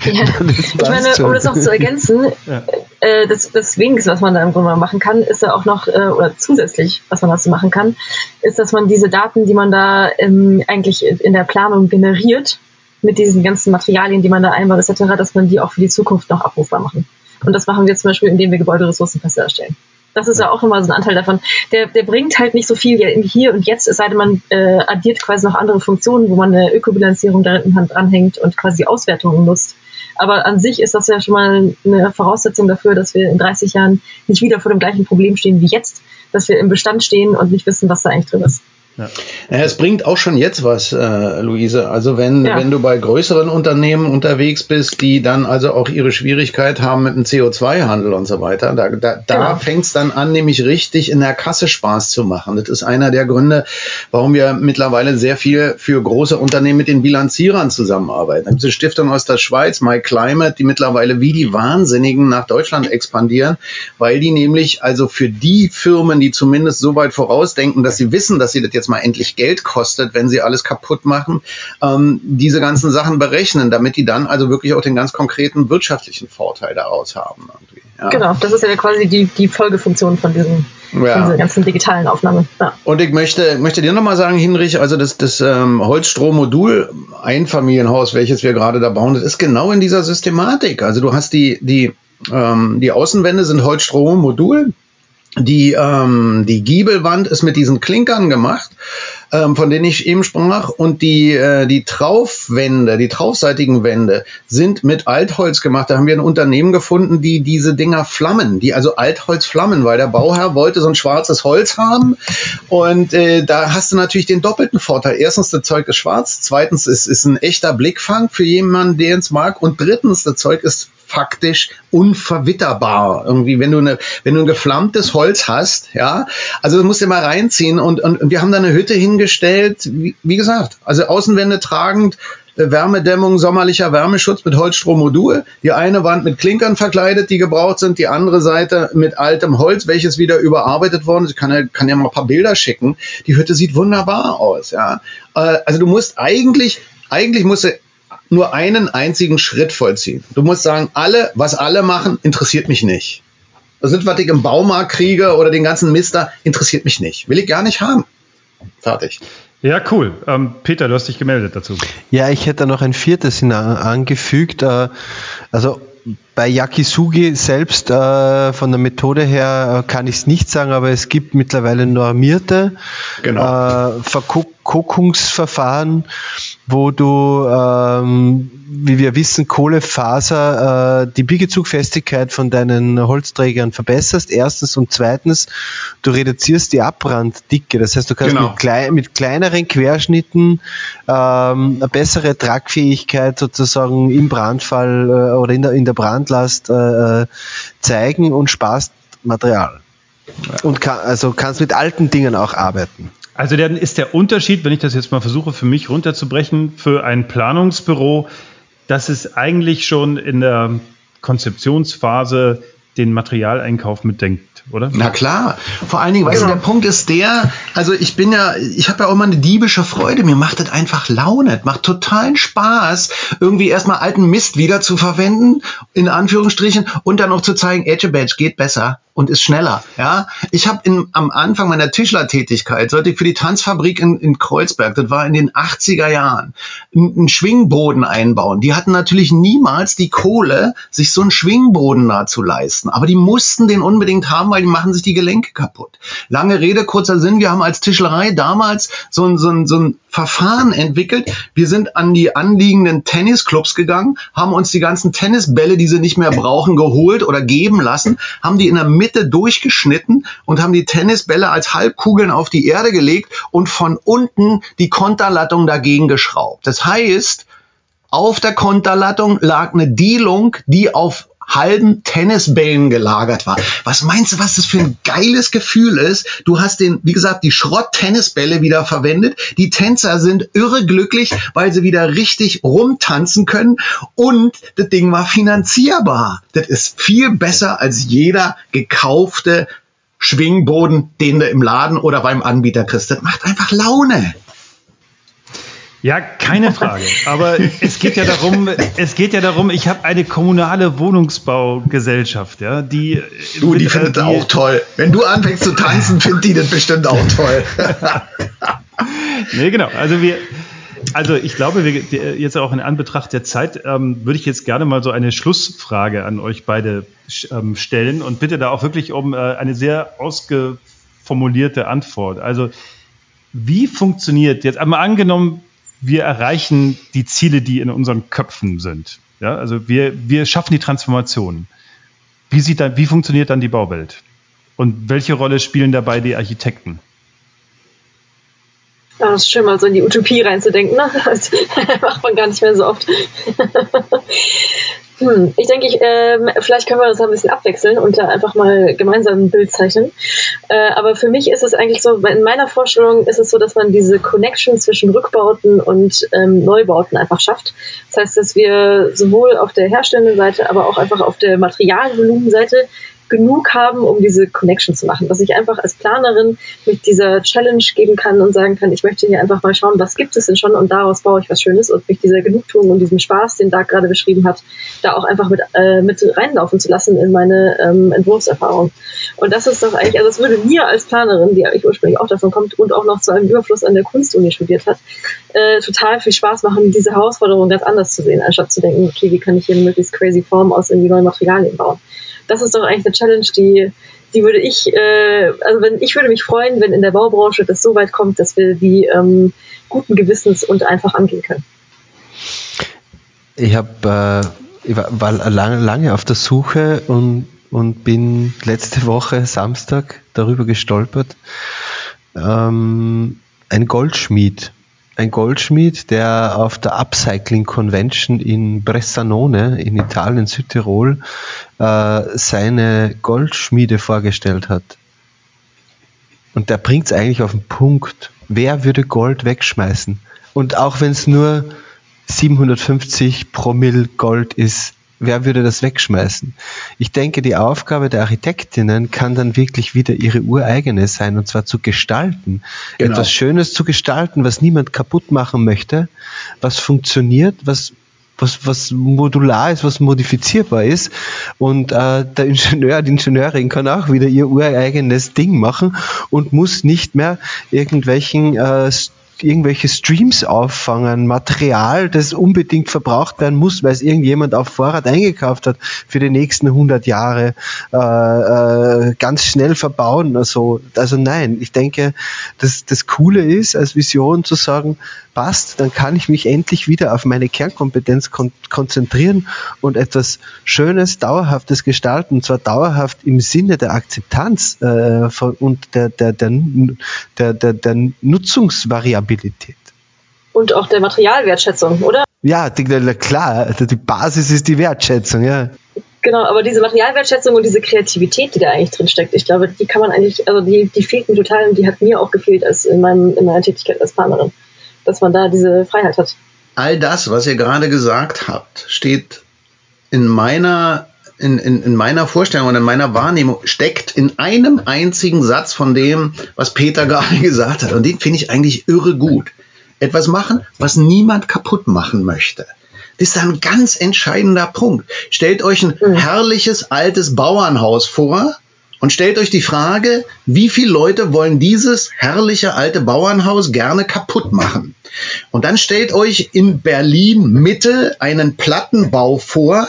Ja. ich meine, um das noch zu ergänzen, ja. äh, das, das Wenigste, was man da im Grunde machen kann, ist ja auch noch, äh, oder zusätzlich, was man dazu machen kann, ist, dass man diese Daten, die man da ähm, eigentlich in der Planung generiert, mit diesen ganzen Materialien, die man da einbaut, etc., dass man die auch für die Zukunft noch abrufbar machen. Und das machen wir zum Beispiel, indem wir Gebäuderessourcenpässe erstellen. Das ist ja auch immer so ein Anteil davon. Der, der bringt halt nicht so viel hier und jetzt, es sei denn, man äh, addiert quasi noch andere Funktionen, wo man eine Ökobilanzierung da hinten dranhängt und quasi Auswertungen nutzt. Aber an sich ist das ja schon mal eine Voraussetzung dafür, dass wir in 30 Jahren nicht wieder vor dem gleichen Problem stehen wie jetzt, dass wir im Bestand stehen und nicht wissen, was da eigentlich drin ist. Ja. Naja, es bringt auch schon jetzt was, äh, Luise. Also wenn, ja. wenn du bei größeren Unternehmen unterwegs bist, die dann also auch ihre Schwierigkeit haben mit dem CO2-Handel und so weiter, da, da, da genau. fängt es dann an, nämlich richtig in der Kasse Spaß zu machen. Das ist einer der Gründe, warum wir mittlerweile sehr viel für große Unternehmen mit den Bilanzierern zusammenarbeiten. Da gibt es eine Stiftung aus der Schweiz, My Climate, die mittlerweile wie die Wahnsinnigen nach Deutschland expandieren, weil die nämlich also für die Firmen, die zumindest so weit vorausdenken, dass sie wissen, dass sie das jetzt mal endlich Geld kostet, wenn sie alles kaputt machen, ähm, diese ganzen Sachen berechnen, damit die dann also wirklich auch den ganz konkreten wirtschaftlichen Vorteil daraus haben. Ja. Genau, das ist ja quasi die, die Folgefunktion von diesem ja. diese ganzen digitalen Aufnahmen. Ja. Und ich möchte, möchte dir nochmal sagen, Hinrich, also das, das ähm, Holzstrommodul Einfamilienhaus, welches wir gerade da bauen, das ist genau in dieser Systematik. Also du hast die, die, ähm, die Außenwände sind Holzstrommodul, die, ähm, die Giebelwand ist mit diesen Klinkern gemacht, ähm, von denen ich eben sprach. Und die, äh, die Traufwände, die traufseitigen Wände sind mit Altholz gemacht. Da haben wir ein Unternehmen gefunden, die diese Dinger flammen, die also Altholz flammen, weil der Bauherr wollte so ein schwarzes Holz haben. Und äh, da hast du natürlich den doppelten Vorteil. Erstens, das Zeug ist schwarz. Zweitens, es ist ein echter Blickfang für jemanden, der es mag. Und drittens, das Zeug ist faktisch unverwitterbar. Irgendwie, wenn du eine, wenn du ein geflammtes Holz hast, ja, also das musst du mal reinziehen und, und, und wir haben da eine Hütte hingestellt, wie, wie gesagt, also Außenwände tragend, äh, Wärmedämmung, sommerlicher Wärmeschutz mit Holzstrommodul. Die eine Wand mit Klinkern verkleidet, die gebraucht sind, die andere Seite mit altem Holz, welches wieder überarbeitet worden ist. Ich kann ja, kann ja mal ein paar Bilder schicken. Die Hütte sieht wunderbar aus, ja. Äh, also du musst eigentlich, eigentlich musst du nur einen einzigen Schritt vollziehen. Du musst sagen, alle, was alle machen, interessiert mich nicht. Das sind, was ich im Baumarkt kriege oder den ganzen Mister, interessiert mich nicht. Will ich gar nicht haben. Fertig. Ja, cool. Ähm, Peter, du hast dich gemeldet dazu. Ja, ich hätte noch ein viertes angefügt. Äh, also bei Yakisugi selbst äh, von der Methode her äh, kann ich es nicht sagen, aber es gibt mittlerweile normierte genau. äh, Verkockungsverfahren, wo du, ähm, wie wir wissen, Kohlefaser äh, die Biegezugfestigkeit von deinen Holzträgern verbesserst. Erstens und zweitens, du reduzierst die Abbranddicke. Das heißt, du kannst genau. mit, klei mit, kleineren Querschnitten ähm, eine bessere Tragfähigkeit sozusagen im Brandfall äh, oder in der, in der Brandlast äh, äh zeigen und sparst Material. Und kann, also kannst mit alten Dingen auch arbeiten. Also dann ist der Unterschied, wenn ich das jetzt mal versuche für mich runterzubrechen, für ein Planungsbüro, dass es eigentlich schon in der Konzeptionsphase den Materialeinkauf mitdenkt, oder? Na klar. Vor allen Dingen, weißt genau. du, der Punkt ist der, also ich bin ja, ich habe ja auch mal eine diebische Freude. Mir macht das einfach Laune. Es macht totalen Spaß, irgendwie erstmal alten Mist wieder zu verwenden, in Anführungsstrichen, und dann auch zu zeigen, Edge Badge geht besser und ist schneller. Ja, ich habe am Anfang meiner Tischlertätigkeit, sollte ich für die Tanzfabrik in, in Kreuzberg, das war in den 80er Jahren, einen Schwingboden einbauen. Die hatten natürlich niemals die Kohle, sich so einen Schwingboden da zu leisten, aber die mussten den unbedingt haben, weil die machen sich die Gelenke kaputt. Lange Rede, kurzer Sinn, wir haben als Tischlerei damals so ein, so ein, so ein Verfahren entwickelt. Wir sind an die anliegenden Tennisclubs gegangen, haben uns die ganzen Tennisbälle, die sie nicht mehr brauchen, geholt oder geben lassen, haben die in der Mitte durchgeschnitten und haben die Tennisbälle als Halbkugeln auf die Erde gelegt und von unten die Konterlattung dagegen geschraubt. Das heißt, auf der Konterlattung lag eine Dielung, die auf halben Tennisbällen gelagert war. Was meinst du, was das für ein geiles Gefühl ist? Du hast den, wie gesagt, die Schrott-Tennisbälle wieder verwendet. Die Tänzer sind irre glücklich, weil sie wieder richtig rumtanzen können. Und das Ding war finanzierbar. Das ist viel besser als jeder gekaufte Schwingboden, den du im Laden oder beim Anbieter kriegst. Das macht einfach Laune. Ja, keine Frage. Aber es geht ja darum, es geht ja darum, ich habe eine kommunale Wohnungsbaugesellschaft, ja, die. Du, die findet die, auch toll. Wenn du anfängst zu tanzen, (laughs) findet die das bestimmt auch toll. nee, genau. Also wir, also ich glaube, wir, jetzt auch in Anbetracht der Zeit ähm, würde ich jetzt gerne mal so eine Schlussfrage an euch beide ähm, stellen und bitte da auch wirklich um äh, eine sehr ausgeformulierte Antwort. Also wie funktioniert jetzt einmal angenommen, wir erreichen die Ziele, die in unseren Köpfen sind. Ja, also wir, wir schaffen die Transformation. Wie, sieht dann, wie funktioniert dann die Bauwelt? Und welche Rolle spielen dabei die Architekten? Das ist schön, mal so in die Utopie reinzudenken. Ne? (laughs) Das macht man gar nicht mehr so oft. (laughs) Hm, ich denke, ich, äh, vielleicht können wir das ein bisschen abwechseln und da einfach mal gemeinsam ein Bild zeichnen. Äh, aber für mich ist es eigentlich so, in meiner Vorstellung ist es so, dass man diese Connection zwischen Rückbauten und ähm, Neubauten einfach schafft. Das heißt, dass wir sowohl auf der herstellenden Seite, aber auch einfach auf der Materialvolumenseite genug haben, um diese Connection zu machen. Dass ich einfach als Planerin mit dieser Challenge geben kann und sagen kann, ich möchte hier einfach mal schauen, was gibt es denn schon und daraus baue ich was Schönes und mich dieser Genugtuung und diesem Spaß, den Doug gerade beschrieben hat, da auch einfach mit, äh, mit reinlaufen zu lassen in meine ähm, Entwurfserfahrung. Und das ist doch eigentlich, also es würde mir als Planerin, die eigentlich ursprünglich auch davon kommt und auch noch zu einem Überfluss an der Kunstuni studiert hat, äh, total viel Spaß machen, diese Herausforderung ganz anders zu sehen, anstatt zu denken, okay, wie kann ich hier eine möglichst crazy Form aus irgendwie neuen Materialien bauen das ist doch eigentlich eine Challenge, die, die würde ich, äh, also wenn ich würde mich freuen, wenn in der Baubranche das so weit kommt, dass wir die ähm, guten Gewissens und einfach angehen können. Ich habe äh, ich war lange, lange auf der Suche und, und bin letzte Woche Samstag darüber gestolpert. Ähm, ein Goldschmied ein Goldschmied, der auf der Upcycling Convention in Bressanone in Italien, Südtirol, äh, seine Goldschmiede vorgestellt hat. Und der bringt es eigentlich auf den Punkt. Wer würde Gold wegschmeißen? Und auch wenn es nur 750 Promille Gold ist, wer würde das wegschmeißen? Ich denke, die Aufgabe der Architektinnen kann dann wirklich wieder ihre ureigene sein, und zwar zu gestalten. Genau. Etwas Schönes zu gestalten, was niemand kaputt machen möchte, was funktioniert, was was, was modular ist, was modifizierbar ist. Und äh, der Ingenieur, die Ingenieurin kann auch wieder ihr ureigenes Ding machen und muss nicht mehr irgendwelchen äh, irgendwelche Streams auffangen, Material, das unbedingt verbraucht werden muss, weil es irgendjemand auf Vorrat eingekauft hat für die nächsten 100 Jahre, äh, äh, ganz schnell verbauen. Also, also nein, ich denke, dass das Coole ist, als Vision zu sagen, passt, dann kann ich mich endlich wieder auf meine Kernkompetenz kon konzentrieren und etwas Schönes, Dauerhaftes gestalten, und zwar dauerhaft im Sinne der Akzeptanz äh, von, und der, der, der, der, der, der Nutzungsvariabilität. Und auch der Materialwertschätzung, oder? Ja, die, klar, also die Basis ist die Wertschätzung, ja. Genau, aber diese Materialwertschätzung und diese Kreativität, die da eigentlich drin steckt, ich glaube, die kann man eigentlich, also die, die fehlt mir total und die hat mir auch gefehlt als in, meinem, in meiner Tätigkeit als Partnerin dass man da diese Freiheit hat. All das, was ihr gerade gesagt habt, steht in meiner in, in, in meiner Vorstellung und in meiner Wahrnehmung steckt in einem einzigen Satz von dem, was Peter (laughs) gerade gesagt hat. Und den finde ich eigentlich irre gut. Etwas machen, was niemand kaputt machen möchte. Das ist ein ganz entscheidender Punkt. Stellt euch ein mhm. herrliches altes Bauernhaus vor, und stellt euch die Frage, wie viele Leute wollen dieses herrliche alte Bauernhaus gerne kaputt machen? Und dann stellt euch in Berlin Mitte einen Plattenbau vor,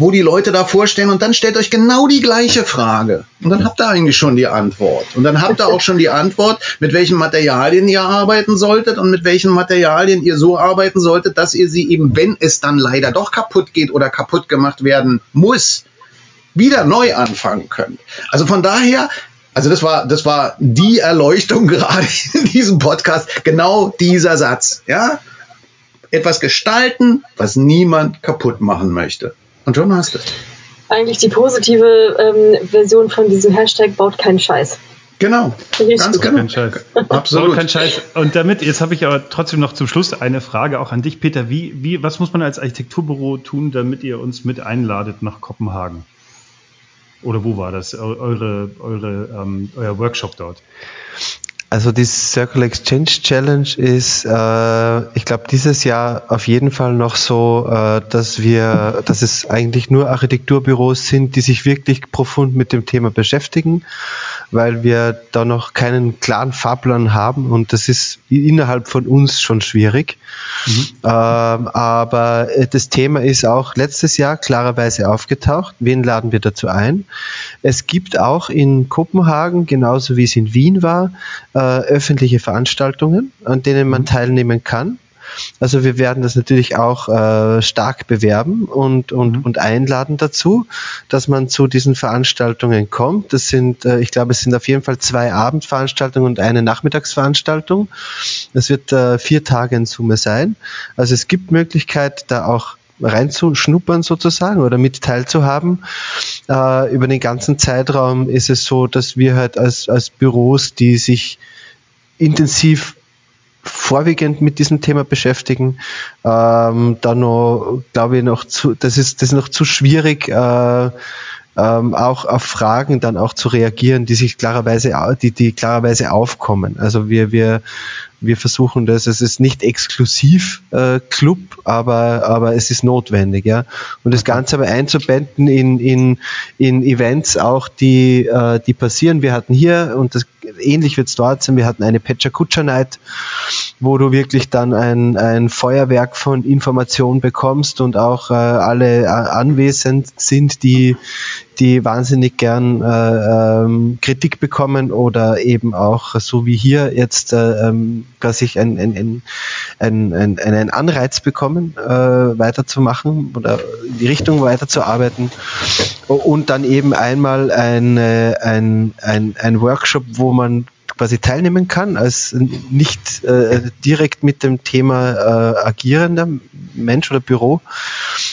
wo die Leute da vorstellen und dann stellt euch genau die gleiche Frage. Und dann habt ihr eigentlich schon die Antwort. Und dann habt ihr auch schon die Antwort, mit welchen Materialien ihr arbeiten solltet und mit welchen Materialien ihr so arbeiten solltet, dass ihr sie eben, wenn es dann leider doch kaputt geht oder kaputt gemacht werden muss, wieder neu anfangen können. Also von daher, also das war, das war die Erleuchtung (laughs) gerade in diesem Podcast. Genau dieser Satz, ja. Etwas gestalten, was niemand kaputt machen möchte. Und schon hast du es. Eigentlich die positive ähm, Version von diesem Hashtag baut keinen Scheiß. Genau, ganz genau. Kein Scheiß. Absolut. Kein Scheiß. Und damit, jetzt habe ich aber trotzdem noch zum Schluss eine Frage auch an dich, Peter. Wie, wie, was muss man als Architekturbüro tun, damit ihr uns mit einladet nach Kopenhagen? Oder wo war das, eure, eure, ähm, euer Workshop dort? Also die Circle Exchange Challenge ist, äh, ich glaube, dieses Jahr auf jeden Fall noch so, äh, dass wir, dass es eigentlich nur Architekturbüros sind, die sich wirklich profund mit dem Thema beschäftigen, weil wir da noch keinen klaren Fahrplan haben und das ist innerhalb von uns schon schwierig. Mhm. Ähm, aber äh, das Thema ist auch letztes Jahr klarerweise aufgetaucht. Wen laden wir dazu ein? Es gibt auch in Kopenhagen, genauso wie es in Wien war, äh, öffentliche Veranstaltungen, an denen man mhm. teilnehmen kann. Also wir werden das natürlich auch äh, stark bewerben und, und, mhm. und einladen dazu, dass man zu diesen Veranstaltungen kommt. Das sind, äh, ich glaube, es sind auf jeden Fall zwei Abendveranstaltungen und eine Nachmittagsveranstaltung. Es wird äh, vier Tage in Summe sein. Also es gibt Möglichkeit, da auch reinzuschnuppern sozusagen oder mit teilzuhaben. Äh, über den ganzen Zeitraum ist es so, dass wir halt als, als Büros, die sich intensiv vorwiegend mit diesem Thema beschäftigen. Ähm, da noch, glaube ich, noch zu, das ist, das ist noch zu schwierig, äh, ähm, auch auf Fragen dann auch zu reagieren, die sich klarerweise, die, die klarerweise aufkommen. Also wir, wir, wir versuchen das, es ist nicht exklusiv äh, Club, aber, aber es ist notwendig, ja. Und das Ganze aber einzubetten in, in, in Events auch, die, äh, die passieren. Wir hatten hier, und das ähnlich wird es dort sein, wir hatten eine Pecha Kutscher Night, wo du wirklich dann ein, ein Feuerwerk von Informationen bekommst und auch äh, alle äh, anwesend sind, die, die wahnsinnig gern äh, ähm, Kritik bekommen oder eben auch so wie hier jetzt äh, ähm, quasi ein, ein, ein, ein, einen Anreiz bekommen, äh, weiterzumachen oder in die Richtung weiterzuarbeiten. Und dann eben einmal ein, ein, ein, ein Workshop, wo man quasi teilnehmen kann, als nicht äh, direkt mit dem Thema äh, agierender Mensch oder Büro,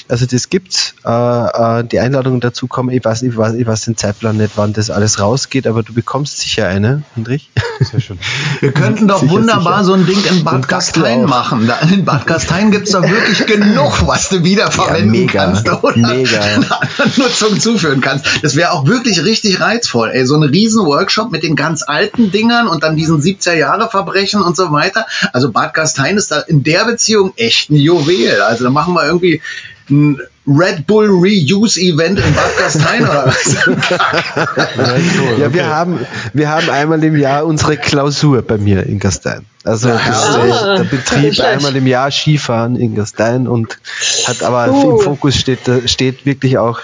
Also das gibt's. Äh, äh, die Einladungen dazu kommen. Ich weiß, ich weiß, ich weiß den Zeitplan nicht, wann das alles rausgeht, aber du bekommst sicher eine, Hendrich. Sehr schön. (laughs) Wir könnten doch sicher, wunderbar sicher. so ein Ding in Bad Gastein machen. Da, in Bad Gastein gibt's doch wirklich genug, (laughs) was du wiederverwenden ja, mega, kannst oder mega. (laughs) einer Nutzung zuführen kannst. Das wäre auch wirklich richtig reizvoll. Ey, so ein riesen Workshop mit den ganz alten Dingern und dann diesen 70er Jahre Verbrechen und so weiter. Also Bad Gastein ist da in der Beziehung echt ein Juwel. Also da machen wir irgendwie ein Red Bull Reuse Event in Bad Gastein oder was? (laughs) ja, wir haben, wir haben einmal im Jahr unsere Klausur bei mir in Gastein. Also ja, ah, der Betrieb einmal im Jahr Skifahren in Gastein und hat aber uh. im Fokus steht, steht wirklich auch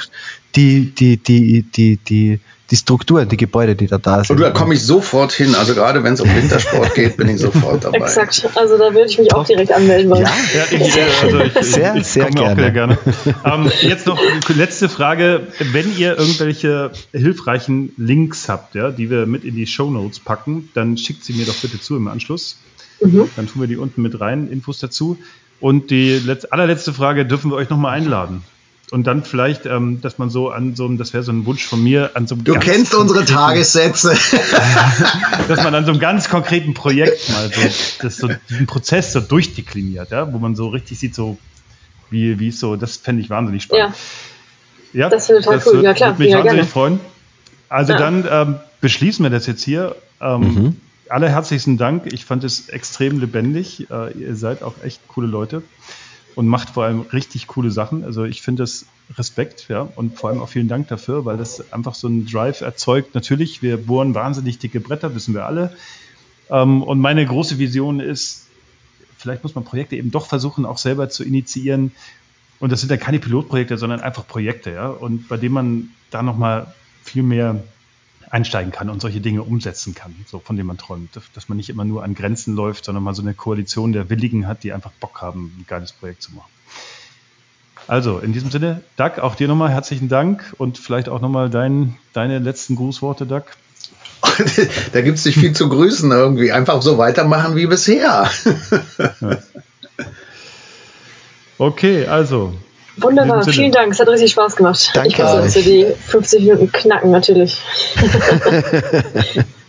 die, die, die, die, die die Strukturen, die Gebäude, die da da sind. Und da komme ich sofort hin. Also gerade wenn es um Wintersport geht, bin ich sofort dabei. Exakt. Also da würde ich mich auch direkt anmelden wollen. Ja, ja ich, also ich, sehr, ich, sehr, gerne. Auch sehr gerne. ähm, jetzt noch letzte Frage. Wenn ihr irgendwelche hilfreichen Links habt, ja, die wir mit in die Show Notes packen, dann schickt sie mir doch bitte zu im Anschluss. Mhm. Dann tun wir die unten mit rein, Infos dazu. Und die allerletzte Frage, dürfen wir euch nochmal einladen? Und dann vielleicht, ähm, dass man so an so einem, das wäre so ein Wunsch von mir, an so einem Du kennst unsere Tagessätze. (laughs) dass man an so einem ganz konkreten Projekt mal so, das so diesen Prozess so durchdekliniert, ja, wo man so richtig sieht, so wie, wie so, das fände ich wahnsinnig spannend. Ja, ja das wäre total das cool, wird, ja klar. Würde mich ja, wahnsinnig gerne. freuen. Also ja. dann ähm, beschließen wir das jetzt hier. Ähm, mhm. Allerherzlichsten Dank. Ich fand es extrem lebendig. Äh, ihr seid auch echt coole Leute und macht vor allem richtig coole Sachen. Also ich finde das Respekt, ja, und vor allem auch vielen Dank dafür, weil das einfach so einen Drive erzeugt. Natürlich, wir bohren wahnsinnig dicke Bretter, wissen wir alle. Ähm, und meine große Vision ist, vielleicht muss man Projekte eben doch versuchen, auch selber zu initiieren. Und das sind ja keine Pilotprojekte, sondern einfach Projekte, ja, und bei denen man da nochmal viel mehr einsteigen kann und solche Dinge umsetzen kann, so von denen man träumt. Dass man nicht immer nur an Grenzen läuft, sondern mal so eine Koalition der Willigen hat, die einfach Bock haben, ein geiles Projekt zu machen. Also, in diesem Sinne, Doug, auch dir nochmal herzlichen Dank und vielleicht auch nochmal dein, deine letzten Grußworte, Doug. (laughs) da gibt es nicht viel zu grüßen irgendwie. Einfach so weitermachen wie bisher. ja. Okay, also Wunderbar, vielen Dank. Es hat richtig Spaß gemacht. Danke. Ich hoffe, dass wir die 50 Minuten knacken, natürlich. (laughs) (laughs)